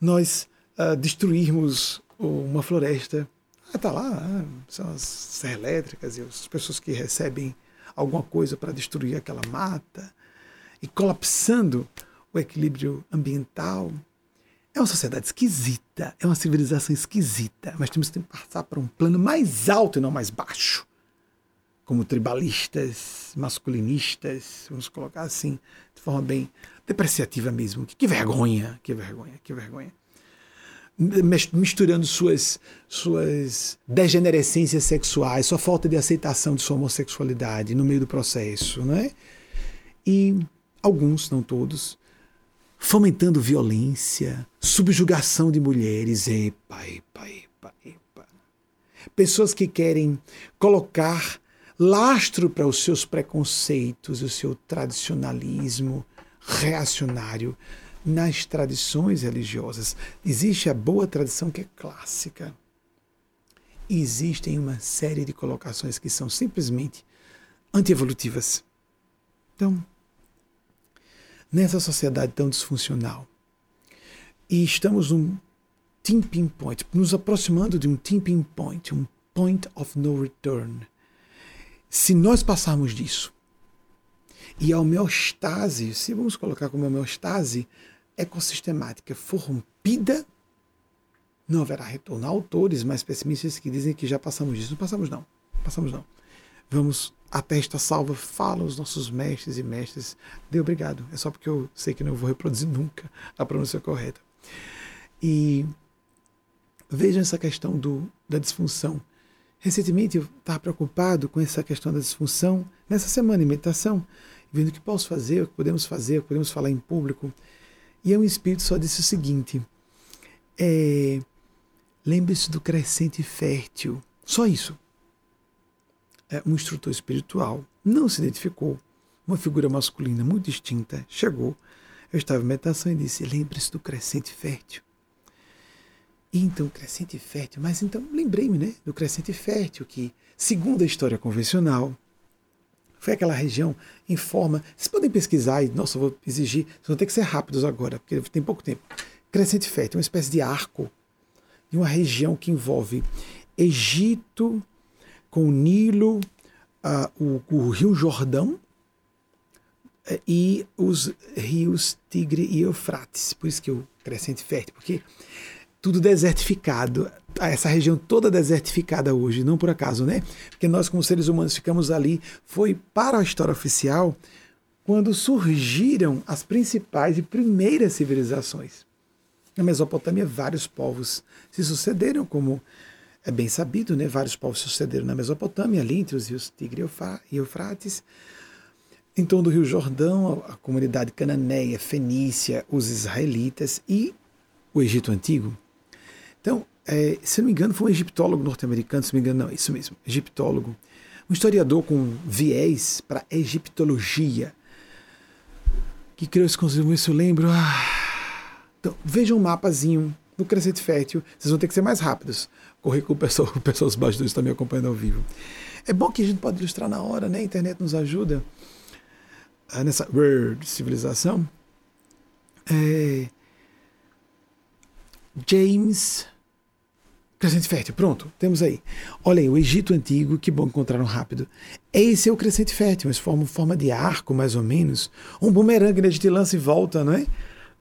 Nós uh, destruirmos uma floresta. Está ah, lá, ah, são as serras elétricas e as pessoas que recebem alguma coisa para destruir aquela mata e colapsando o equilíbrio ambiental. É uma sociedade esquisita, é uma civilização esquisita, mas temos que passar para um plano mais alto e não mais baixo como tribalistas, masculinistas, vamos colocar assim, de forma bem depreciativa mesmo. Que, que vergonha, que vergonha, que vergonha. Misturando suas, suas degenerescências sexuais, sua falta de aceitação de sua homossexualidade no meio do processo, não é? E alguns, não todos, fomentando violência, subjugação de mulheres, epa, epa, epa, epa. Pessoas que querem colocar lastro para os seus preconceitos, o seu tradicionalismo reacionário nas tradições religiosas. Existe a boa tradição que é clássica. E existem uma série de colocações que são simplesmente antievolutivas. Então, nessa sociedade tão disfuncional, e estamos num tipping point, nos aproximando de um tipping point, um point of no return se nós passarmos disso e a homeostase, se vamos colocar como homeostase ecossistemática for rompida, não haverá retorno. Há autores mais pessimistas que dizem que já passamos disso. Não passamos não. Passamos não. Vamos até esta salva, falam os nossos mestres e mestres. Dê obrigado. É só porque eu sei que não vou reproduzir nunca a pronúncia correta. E vejam essa questão do, da disfunção Recentemente eu estava preocupado com essa questão da disfunção, nessa semana em meditação, vendo o que posso fazer, o que podemos fazer, o que podemos falar em público. E aí um espírito só disse o seguinte: é, lembre-se do crescente fértil. Só isso. É, um instrutor espiritual não se identificou, uma figura masculina muito distinta chegou. Eu estava em meditação e disse: lembre-se do crescente fértil. E então, crescente fértil. Mas então, lembrei-me né, do crescente fértil, que, segundo a história convencional, foi aquela região em forma. Vocês podem pesquisar e, nossa, vou exigir, vocês vão ter que ser rápidos agora, porque tem pouco tempo. Crescente fértil, uma espécie de arco de uma região que envolve Egito, com o Nilo, uh, o, o, Rio Jordão uh, e os rios Tigre e Eufrates. Por isso que o crescente fértil, porque tudo desertificado. Essa região toda desertificada hoje, não por acaso, né? Porque nós, como seres humanos, ficamos ali. Foi para a história oficial quando surgiram as principais e primeiras civilizações. Na Mesopotâmia, vários povos se sucederam, como é bem sabido, né? Vários povos se sucederam na Mesopotâmia, ali entre os rios Tigre e Eufrates. Em torno do Rio Jordão, a comunidade cananeia, fenícia, os israelitas e o Egito Antigo. Então, é, se não me engano, foi um egiptólogo norte-americano, se não me engano, não, isso mesmo, egiptólogo, um historiador com viés para egiptologia, que criou esse conceito, isso eu lembro. Ah, então, vejam um mapazinho do Crescente Fértil, vocês vão ter que ser mais rápidos. Correr com o pessoal, o pessoal dos bastidores também acompanhando ao vivo. É bom que a gente pode ilustrar na hora, né? A internet nos ajuda ah, nessa word civilização. É, James Crescente fértil, pronto, temos aí. Olha aí, o Egito Antigo, que bom encontraram rápido. Esse é o crescente fértil, mas forma forma de arco, mais ou menos. Um bumerangue, né? Gente lança e volta, não é?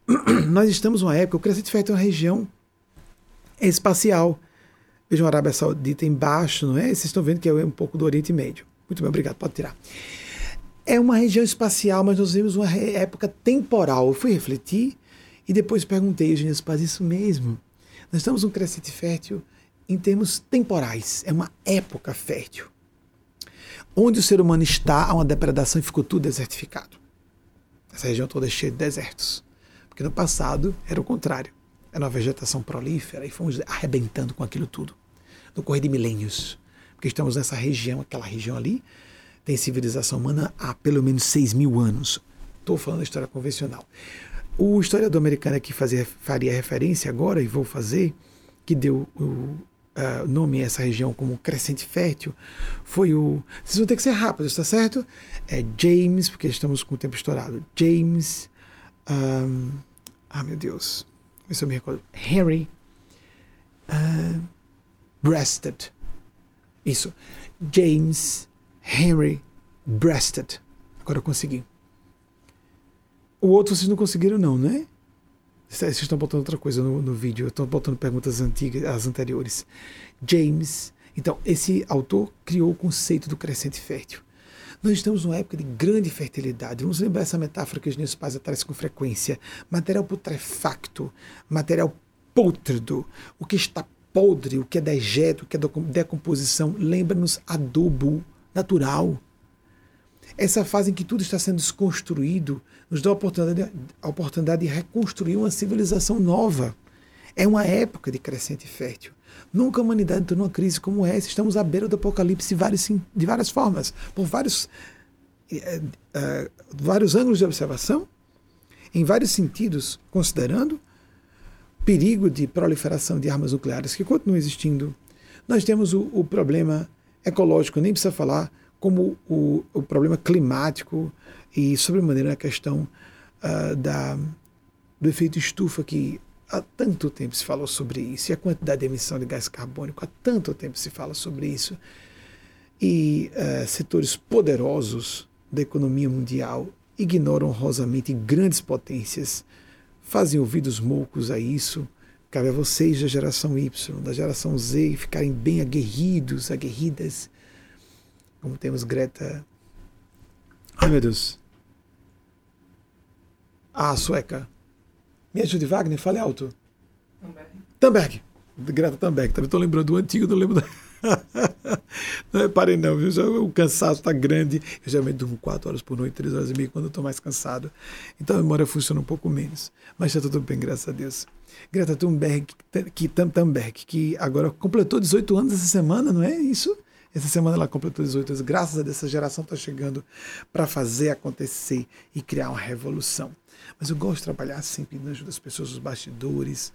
Nós estamos numa época, o crescente fértil é uma região espacial. Vejam a Arábia Saudita embaixo, não é? Vocês estão vendo que é um pouco do Oriente Médio. Muito bem, obrigado, pode tirar. É uma região espacial, mas nós vivemos uma época temporal. Eu fui refletir e depois perguntei, Eugênio Paz, isso mesmo? Nós estamos num crescente fértil em termos temporais, é uma época fértil. Onde o ser humano está, há uma depredação e ficou tudo desertificado. Essa região toda é cheia de desertos. Porque no passado era o contrário. Era uma vegetação prolífera e fomos arrebentando com aquilo tudo. No correr de milênios. Porque estamos nessa região, aquela região ali, tem civilização humana há pelo menos 6 mil anos. Estou falando da história convencional. O historiador americano que fazia, faria referência agora, e vou fazer, que deu o uh, nome a essa região como crescente fértil, foi o. Vocês vão ter que ser rápidos, está certo? É James, porque estamos com o tempo estourado. James. Um, ah, meu Deus. Isso eu me recordo. Henry uh, Breasted. Isso. James Henry Breasted. Agora eu consegui. O outro vocês não conseguiram, não, né? Vocês estão botando outra coisa no, no vídeo, estão botando perguntas antigas, as anteriores. James. Então, esse autor criou o conceito do crescente fértil. Nós estamos numa época de grande fertilidade. Vamos lembrar essa metáfora que os nossos pais trazem com frequência. Material putrefacto, material pútrido, o que está podre, o que é dejeto, o que é decomposição, lembra-nos adubo natural. Essa fase em que tudo está sendo desconstruído nos dá a oportunidade, a oportunidade de reconstruir uma civilização nova. É uma época de crescente fértil. Nunca a humanidade entrou numa crise como essa. Estamos à beira do apocalipse de várias, formas, por vários, é, é, vários ângulos de observação, em vários sentidos, considerando perigo de proliferação de armas nucleares que continuam existindo. Nós temos o, o problema ecológico, nem precisa falar, como o, o problema climático e, sobremaneira, a questão uh, da, do efeito estufa, que há tanto tempo se falou sobre isso, e a quantidade de emissão de gás carbônico, há tanto tempo se fala sobre isso, e uh, setores poderosos da economia mundial ignoram honrosamente grandes potências, fazem ouvidos moucos a isso. Cabe a vocês da geração Y, da geração Z, ficarem bem aguerridos, aguerridas como temos Greta. Ai meu Deus. Ah, sueca. Me ajude, Wagner, fale alto. Thunberg. Thunberg. Greta Thunberg. Também estou lembrando do antigo, não lembro da. não reparem, não, viu? Já, o cansaço está grande. Eu geralmente durmo 4 horas por noite, 3 horas e meia quando estou mais cansado. Então a memória funciona um pouco menos. Mas está tudo bem, graças a Deus. Greta Thunberg, que, Thunberg, que agora completou 18 anos essa semana, não é isso? Essa semana ela completou 18 anos. Graças a Deus, essa geração está chegando para fazer acontecer e criar uma revolução. Mas eu gosto de trabalhar sempre na ajuda das pessoas, os bastidores,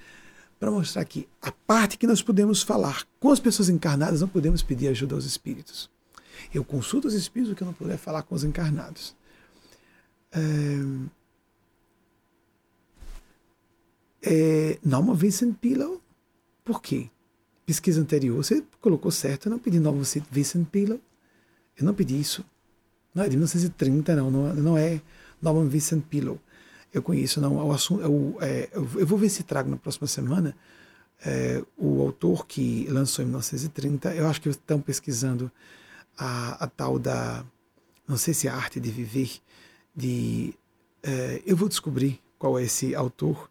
para mostrar que a parte que nós podemos falar com as pessoas encarnadas, não podemos pedir ajuda aos espíritos. Eu consulto os espíritos o que eu não puder falar com os encarnados. É... É... Norma Vincent Pillow, por quê? Pesquisa anterior, você colocou certo, eu não pedi Nova Vincent Pillow. Eu não pedi isso. Não é de 1930, não, não, não é Norman Vincent Pillow. Eu conheço, não. O assunto, o, é, eu vou ver se trago na próxima semana é, o autor que lançou em 1930. Eu acho que estão pesquisando a, a tal da. Não sei se é a arte de viver. De, é, eu vou descobrir qual é esse autor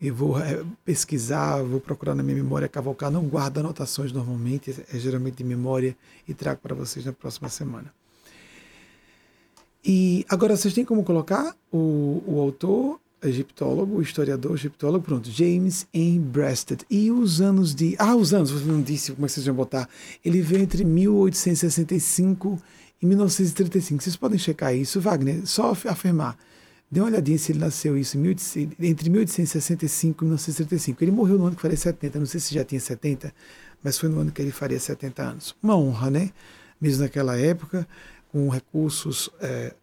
e vou é, pesquisar, vou procurar na minha memória cavalcar. Não guardo anotações normalmente, é geralmente de memória e trago para vocês na próxima semana. E agora vocês têm como colocar o, o autor, egiptólogo, o historiador egiptólogo, pronto, James M. Breasted. E os anos de. Ah, os anos, você não disse como é que vocês vão botar. Ele veio entre 1865 e 1935. Vocês podem checar isso, Wagner, só afirmar. Dê uma olhadinha se ele nasceu isso entre 1865 e 1935. Ele morreu no ano que faria 70, não sei se já tinha 70, mas foi no ano que ele faria 70 anos. Uma honra, né? Mesmo naquela época, com recursos é,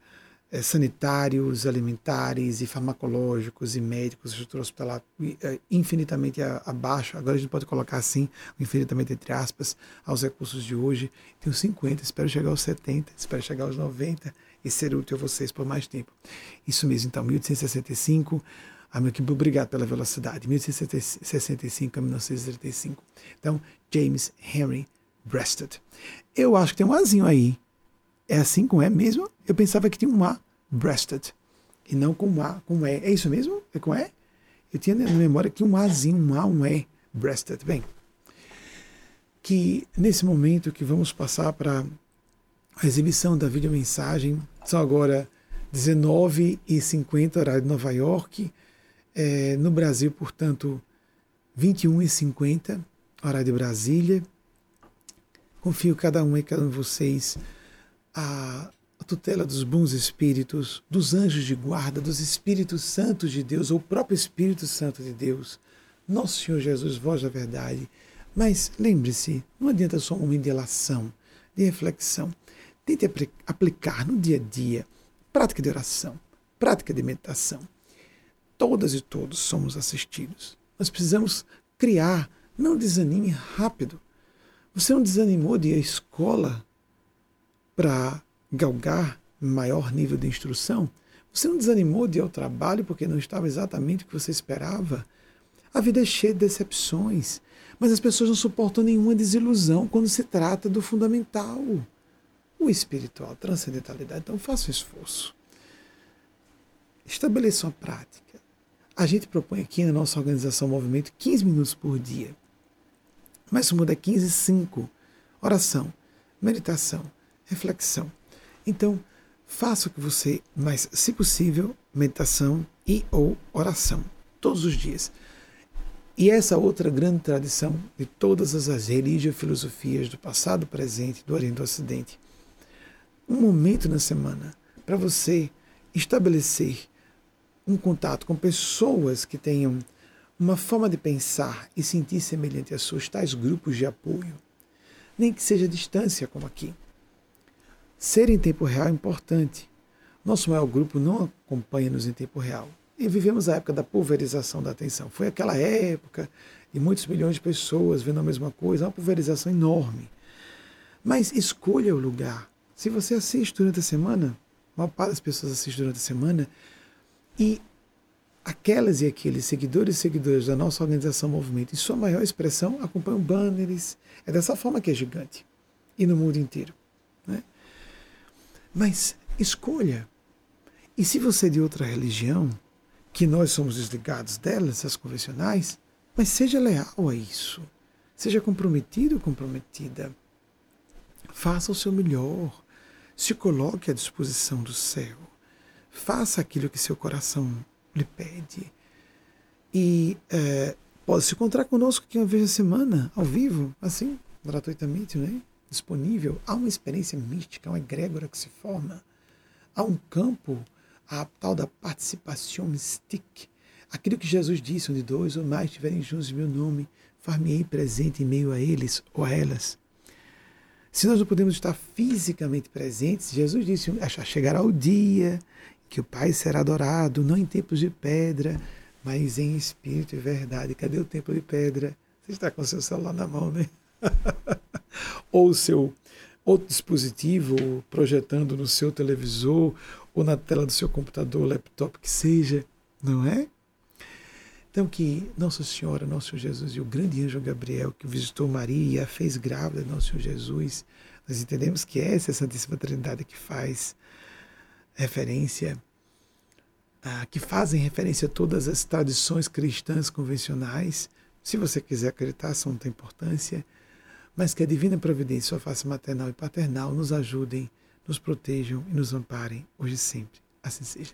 é, sanitários, alimentares e farmacológicos e médicos, estrutura hospitalar é, infinitamente abaixo, agora a gente pode colocar assim, infinitamente entre aspas, aos recursos de hoje. Tenho 50, espero chegar aos 70, espero chegar aos 90 e ser útil a vocês por mais tempo. Isso mesmo, então, 1865, a equipe, obrigado pela velocidade, 1865 a 1935. Então, James Henry Breasted. Eu acho que tem um Azinho aí. É assim com E mesmo? Eu pensava que tinha um A breasted. E não com A, com E. É isso mesmo? É com E? Eu tinha na memória que um Azinho, um A, um E, breasted. Bem, que nesse momento que vamos passar para a exibição da videomensagem, são agora 19h50, horário de Nova York. É, no Brasil, portanto, 21h50, horário de Brasília. Confio cada um e cada um de vocês a tutela dos bons espíritos, dos anjos de guarda, dos espíritos santos de Deus, ou o próprio Espírito Santo de Deus, nosso Senhor Jesus, voz da verdade. Mas lembre-se, não adianta só um momento de relação, de reflexão. Tente aplicar no dia a dia prática de oração, prática de meditação. Todas e todos somos assistidos. Nós precisamos criar, não desanime rápido. Você não desanimou de ir à escola para galgar maior nível de instrução? Você não desanimou de ir ao trabalho porque não estava exatamente o que você esperava? A vida é cheia de decepções, mas as pessoas não suportam nenhuma desilusão quando se trata do fundamental, o espiritual, a transcendentalidade. Então faça um esforço. Estabeleça uma prática. A gente propõe aqui na nossa organização Movimento 15 minutos por dia. Mas muda é 15 5. Oração, meditação, reflexão. Então, faça o que você, mas se possível, meditação e ou oração, todos os dias. E essa outra grande tradição de todas as religiões filosofias do passado, presente, do Oriente do Ocidente. Um momento na semana para você estabelecer um contato com pessoas que tenham uma forma de pensar e sentir semelhante a suas, tais grupos de apoio, nem que seja distância, como aqui. Ser em tempo real é importante. Nosso maior grupo não acompanha-nos em tempo real. E vivemos a época da pulverização da atenção. Foi aquela época de muitos milhões de pessoas vendo a mesma coisa, uma pulverização enorme. Mas escolha o lugar. Se você assiste durante a semana, a maior parte das pessoas assiste durante a semana, e aquelas e aqueles seguidores e seguidoras da nossa organização Movimento, em sua maior expressão, acompanham banners. É dessa forma que é gigante. E no mundo inteiro. Né? Mas escolha. E se você é de outra religião, que nós somos desligados delas, as convencionais, mas seja leal a isso. Seja comprometido ou comprometida. Faça o seu melhor. Se coloque à disposição do céu. Faça aquilo que seu coração lhe pede. E é, pode se encontrar conosco aqui uma vez na semana, ao vivo, assim, gratuitamente, né? disponível, há uma experiência mística, uma egrégora que se forma, há um campo, a tal da participação mystique, aquilo que Jesus disse, onde dois ou mais estiverem juntos em meu nome, far-me-ei presente em meio a eles ou a elas. Se nós não podemos estar fisicamente presentes, Jesus disse, chegará o dia que o Pai será adorado, não em templos de pedra, mas em espírito e verdade. Cadê o templo de pedra? Você está com o seu celular na mão, né? ou o seu outro dispositivo, projetando no seu televisor ou na tela do seu computador, laptop, que seja, não é? Então, que Nossa Senhora, Nosso Jesus e o grande anjo Gabriel que visitou Maria e a fez grávida Nosso Jesus, nós entendemos que essa é a Santíssima Trindade que faz referência, a, que fazem referência a todas as tradições cristãs convencionais. Se você quiser acreditar, são não tem importância mas que a divina providência, sua face maternal e paternal, nos ajudem, nos protejam e nos amparem hoje e sempre. Assim seja.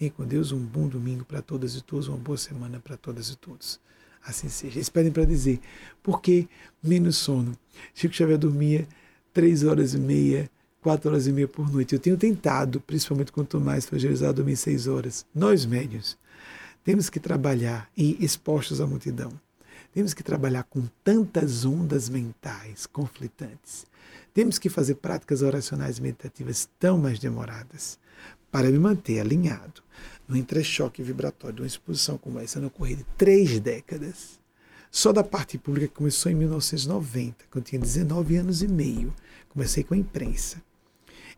Venha com Deus, um bom domingo para todas e todos, uma boa semana para todas e todos. Assim seja. Eles pedem para dizer, por que menos sono? Chico Xavier dormia três horas e meia, quatro horas e meia por noite. Eu tenho tentado, principalmente com o Tomás Fragilizado, dormir seis horas. Nós, médios, temos que trabalhar e expostos à multidão temos que trabalhar com tantas ondas mentais conflitantes. Temos que fazer práticas oracionais meditativas tão mais demoradas para me manter alinhado no entrechoque vibratório de uma exposição como essa no correr de três décadas. Só da parte pública que começou em 1990, quando eu tinha 19 anos e meio. Comecei com a imprensa.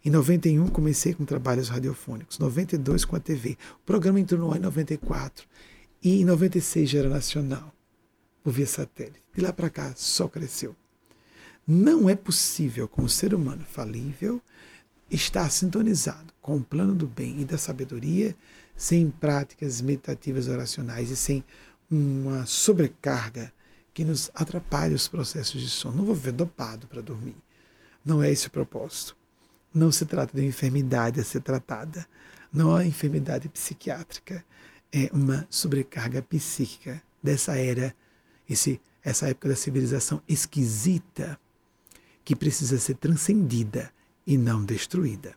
Em 91 comecei com trabalhos radiofônicos, 92 com a TV. O programa entrou no ar em 94 e em 96 já era nacional, por via satélite. De lá para cá só cresceu. Não é possível, como ser humano falível, estar sintonizado com o plano do bem e da sabedoria sem práticas meditativas oracionais e sem uma sobrecarga que nos atrapalhe os processos de sono. Não vou ver dopado para dormir. Não é esse o propósito. Não se trata de uma enfermidade a ser tratada. Não é enfermidade psiquiátrica. É uma sobrecarga psíquica dessa era, esse, essa época da civilização esquisita que precisa ser transcendida e não destruída.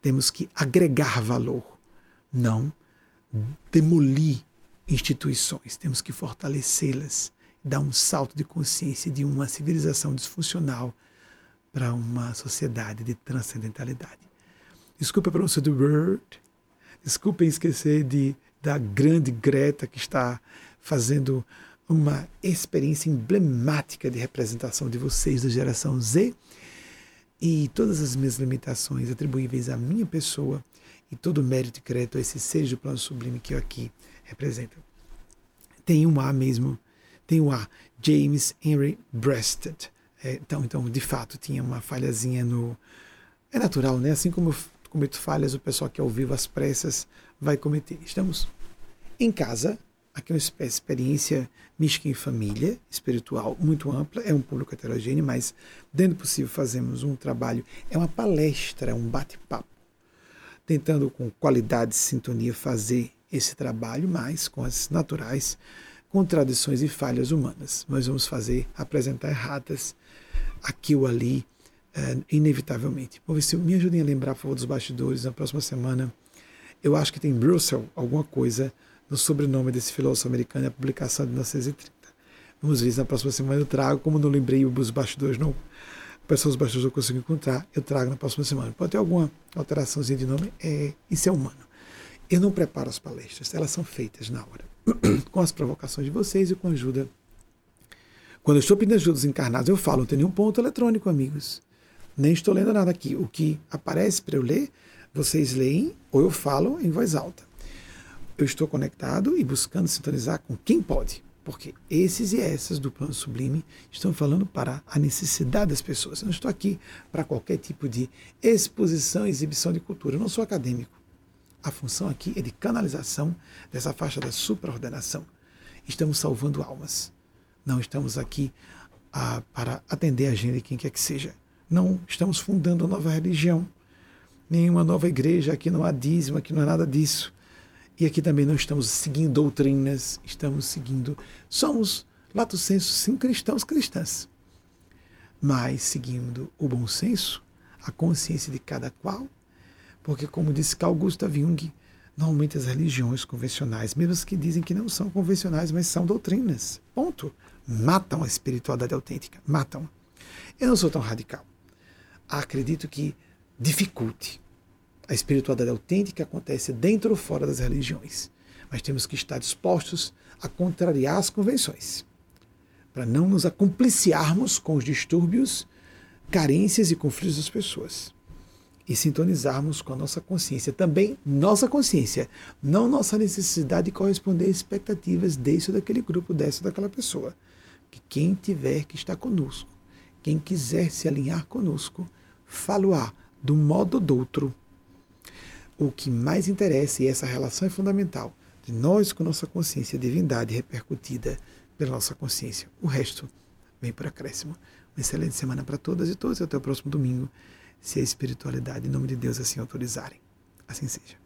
Temos que agregar valor, não demolir instituições, temos que fortalecê-las, dar um salto de consciência de uma civilização disfuncional para uma sociedade de transcendentalidade. Desculpa a pronúncia do word, desculpem esquecer de, da grande Greta que está fazendo uma experiência emblemática de representação de vocês da geração Z e todas as minhas limitações atribuíveis à minha pessoa e todo o mérito e crédito a esse seja do plano sublime que eu aqui represento. Tem um A mesmo, tem o A, James Henry Breasted. É, então, então, de fato, tinha uma falhazinha no. É natural, né? Assim como eu cometo falhas, o pessoal que é ao vivo às pressas vai cometer. Estamos em casa, aqui é uma experiência mística em família, espiritual, muito ampla, é um público heterogêneo, mas dentro do possível fazemos um trabalho, é uma palestra, é um bate-papo tentando com qualidade e sintonia fazer esse trabalho, mas com as naturais contradições e falhas humanas. Nós vamos fazer, apresentar erratas aqui ou ali, é, inevitavelmente. Vou ver se me ajudem a lembrar, por favor, dos bastidores. Na próxima semana, eu acho que tem Brussels alguma coisa no sobrenome desse filósofo americano, a publicação de 1930. Vamos ver se na próxima semana eu trago, como não lembrei os bastidores, não pessoas baixas eu consigo encontrar, eu trago na próxima semana. Pode ter alguma alteraçãozinha de nome, é, isso é humano. Eu não preparo as palestras, elas são feitas na hora, com as provocações de vocês e com a ajuda. Quando eu estou pedindo ajuda dos encarnados, eu falo, não tem nenhum ponto eletrônico, amigos. Nem estou lendo nada aqui. O que aparece para eu ler, vocês leem ou eu falo em voz alta. Eu estou conectado e buscando sintonizar com quem pode. Porque esses e essas do plano sublime estão falando para a necessidade das pessoas. Eu não estou aqui para qualquer tipo de exposição, exibição de cultura. Eu não sou acadêmico. A função aqui é de canalização dessa faixa da supraordenação. Estamos salvando almas. Não estamos aqui ah, para atender a agenda de quem quer que seja. Não estamos fundando uma nova religião, nenhuma nova igreja. Aqui não há dízimo, aqui não é nada disso. E aqui também não estamos seguindo doutrinas, estamos seguindo. Somos, lato senso, sim, cristãos, cristãs. Mas seguindo o bom senso, a consciência de cada qual, porque, como disse Carl Gustav Jung, normalmente as religiões convencionais, mesmo as que dizem que não são convencionais, mas são doutrinas, ponto, matam a espiritualidade autêntica, matam. Eu não sou tão radical. Acredito que dificulte a espiritualidade autêntica acontece dentro ou fora das religiões, mas temos que estar dispostos a contrariar as convenções, para não nos acompliciarmos com os distúrbios, carências e conflitos das pessoas e sintonizarmos com a nossa consciência, também nossa consciência, não nossa necessidade de corresponder a expectativas desse ou daquele grupo, dessa ou daquela pessoa. Que quem tiver que estar conosco, quem quiser se alinhar conosco, falo-á do modo do outro o que mais interessa, e essa relação é fundamental, de nós com nossa consciência, divindade repercutida pela nossa consciência. O resto vem por acréscimo. Uma excelente semana para todas e todos. Até o próximo domingo, se a espiritualidade, em nome de Deus, assim autorizarem. Assim seja.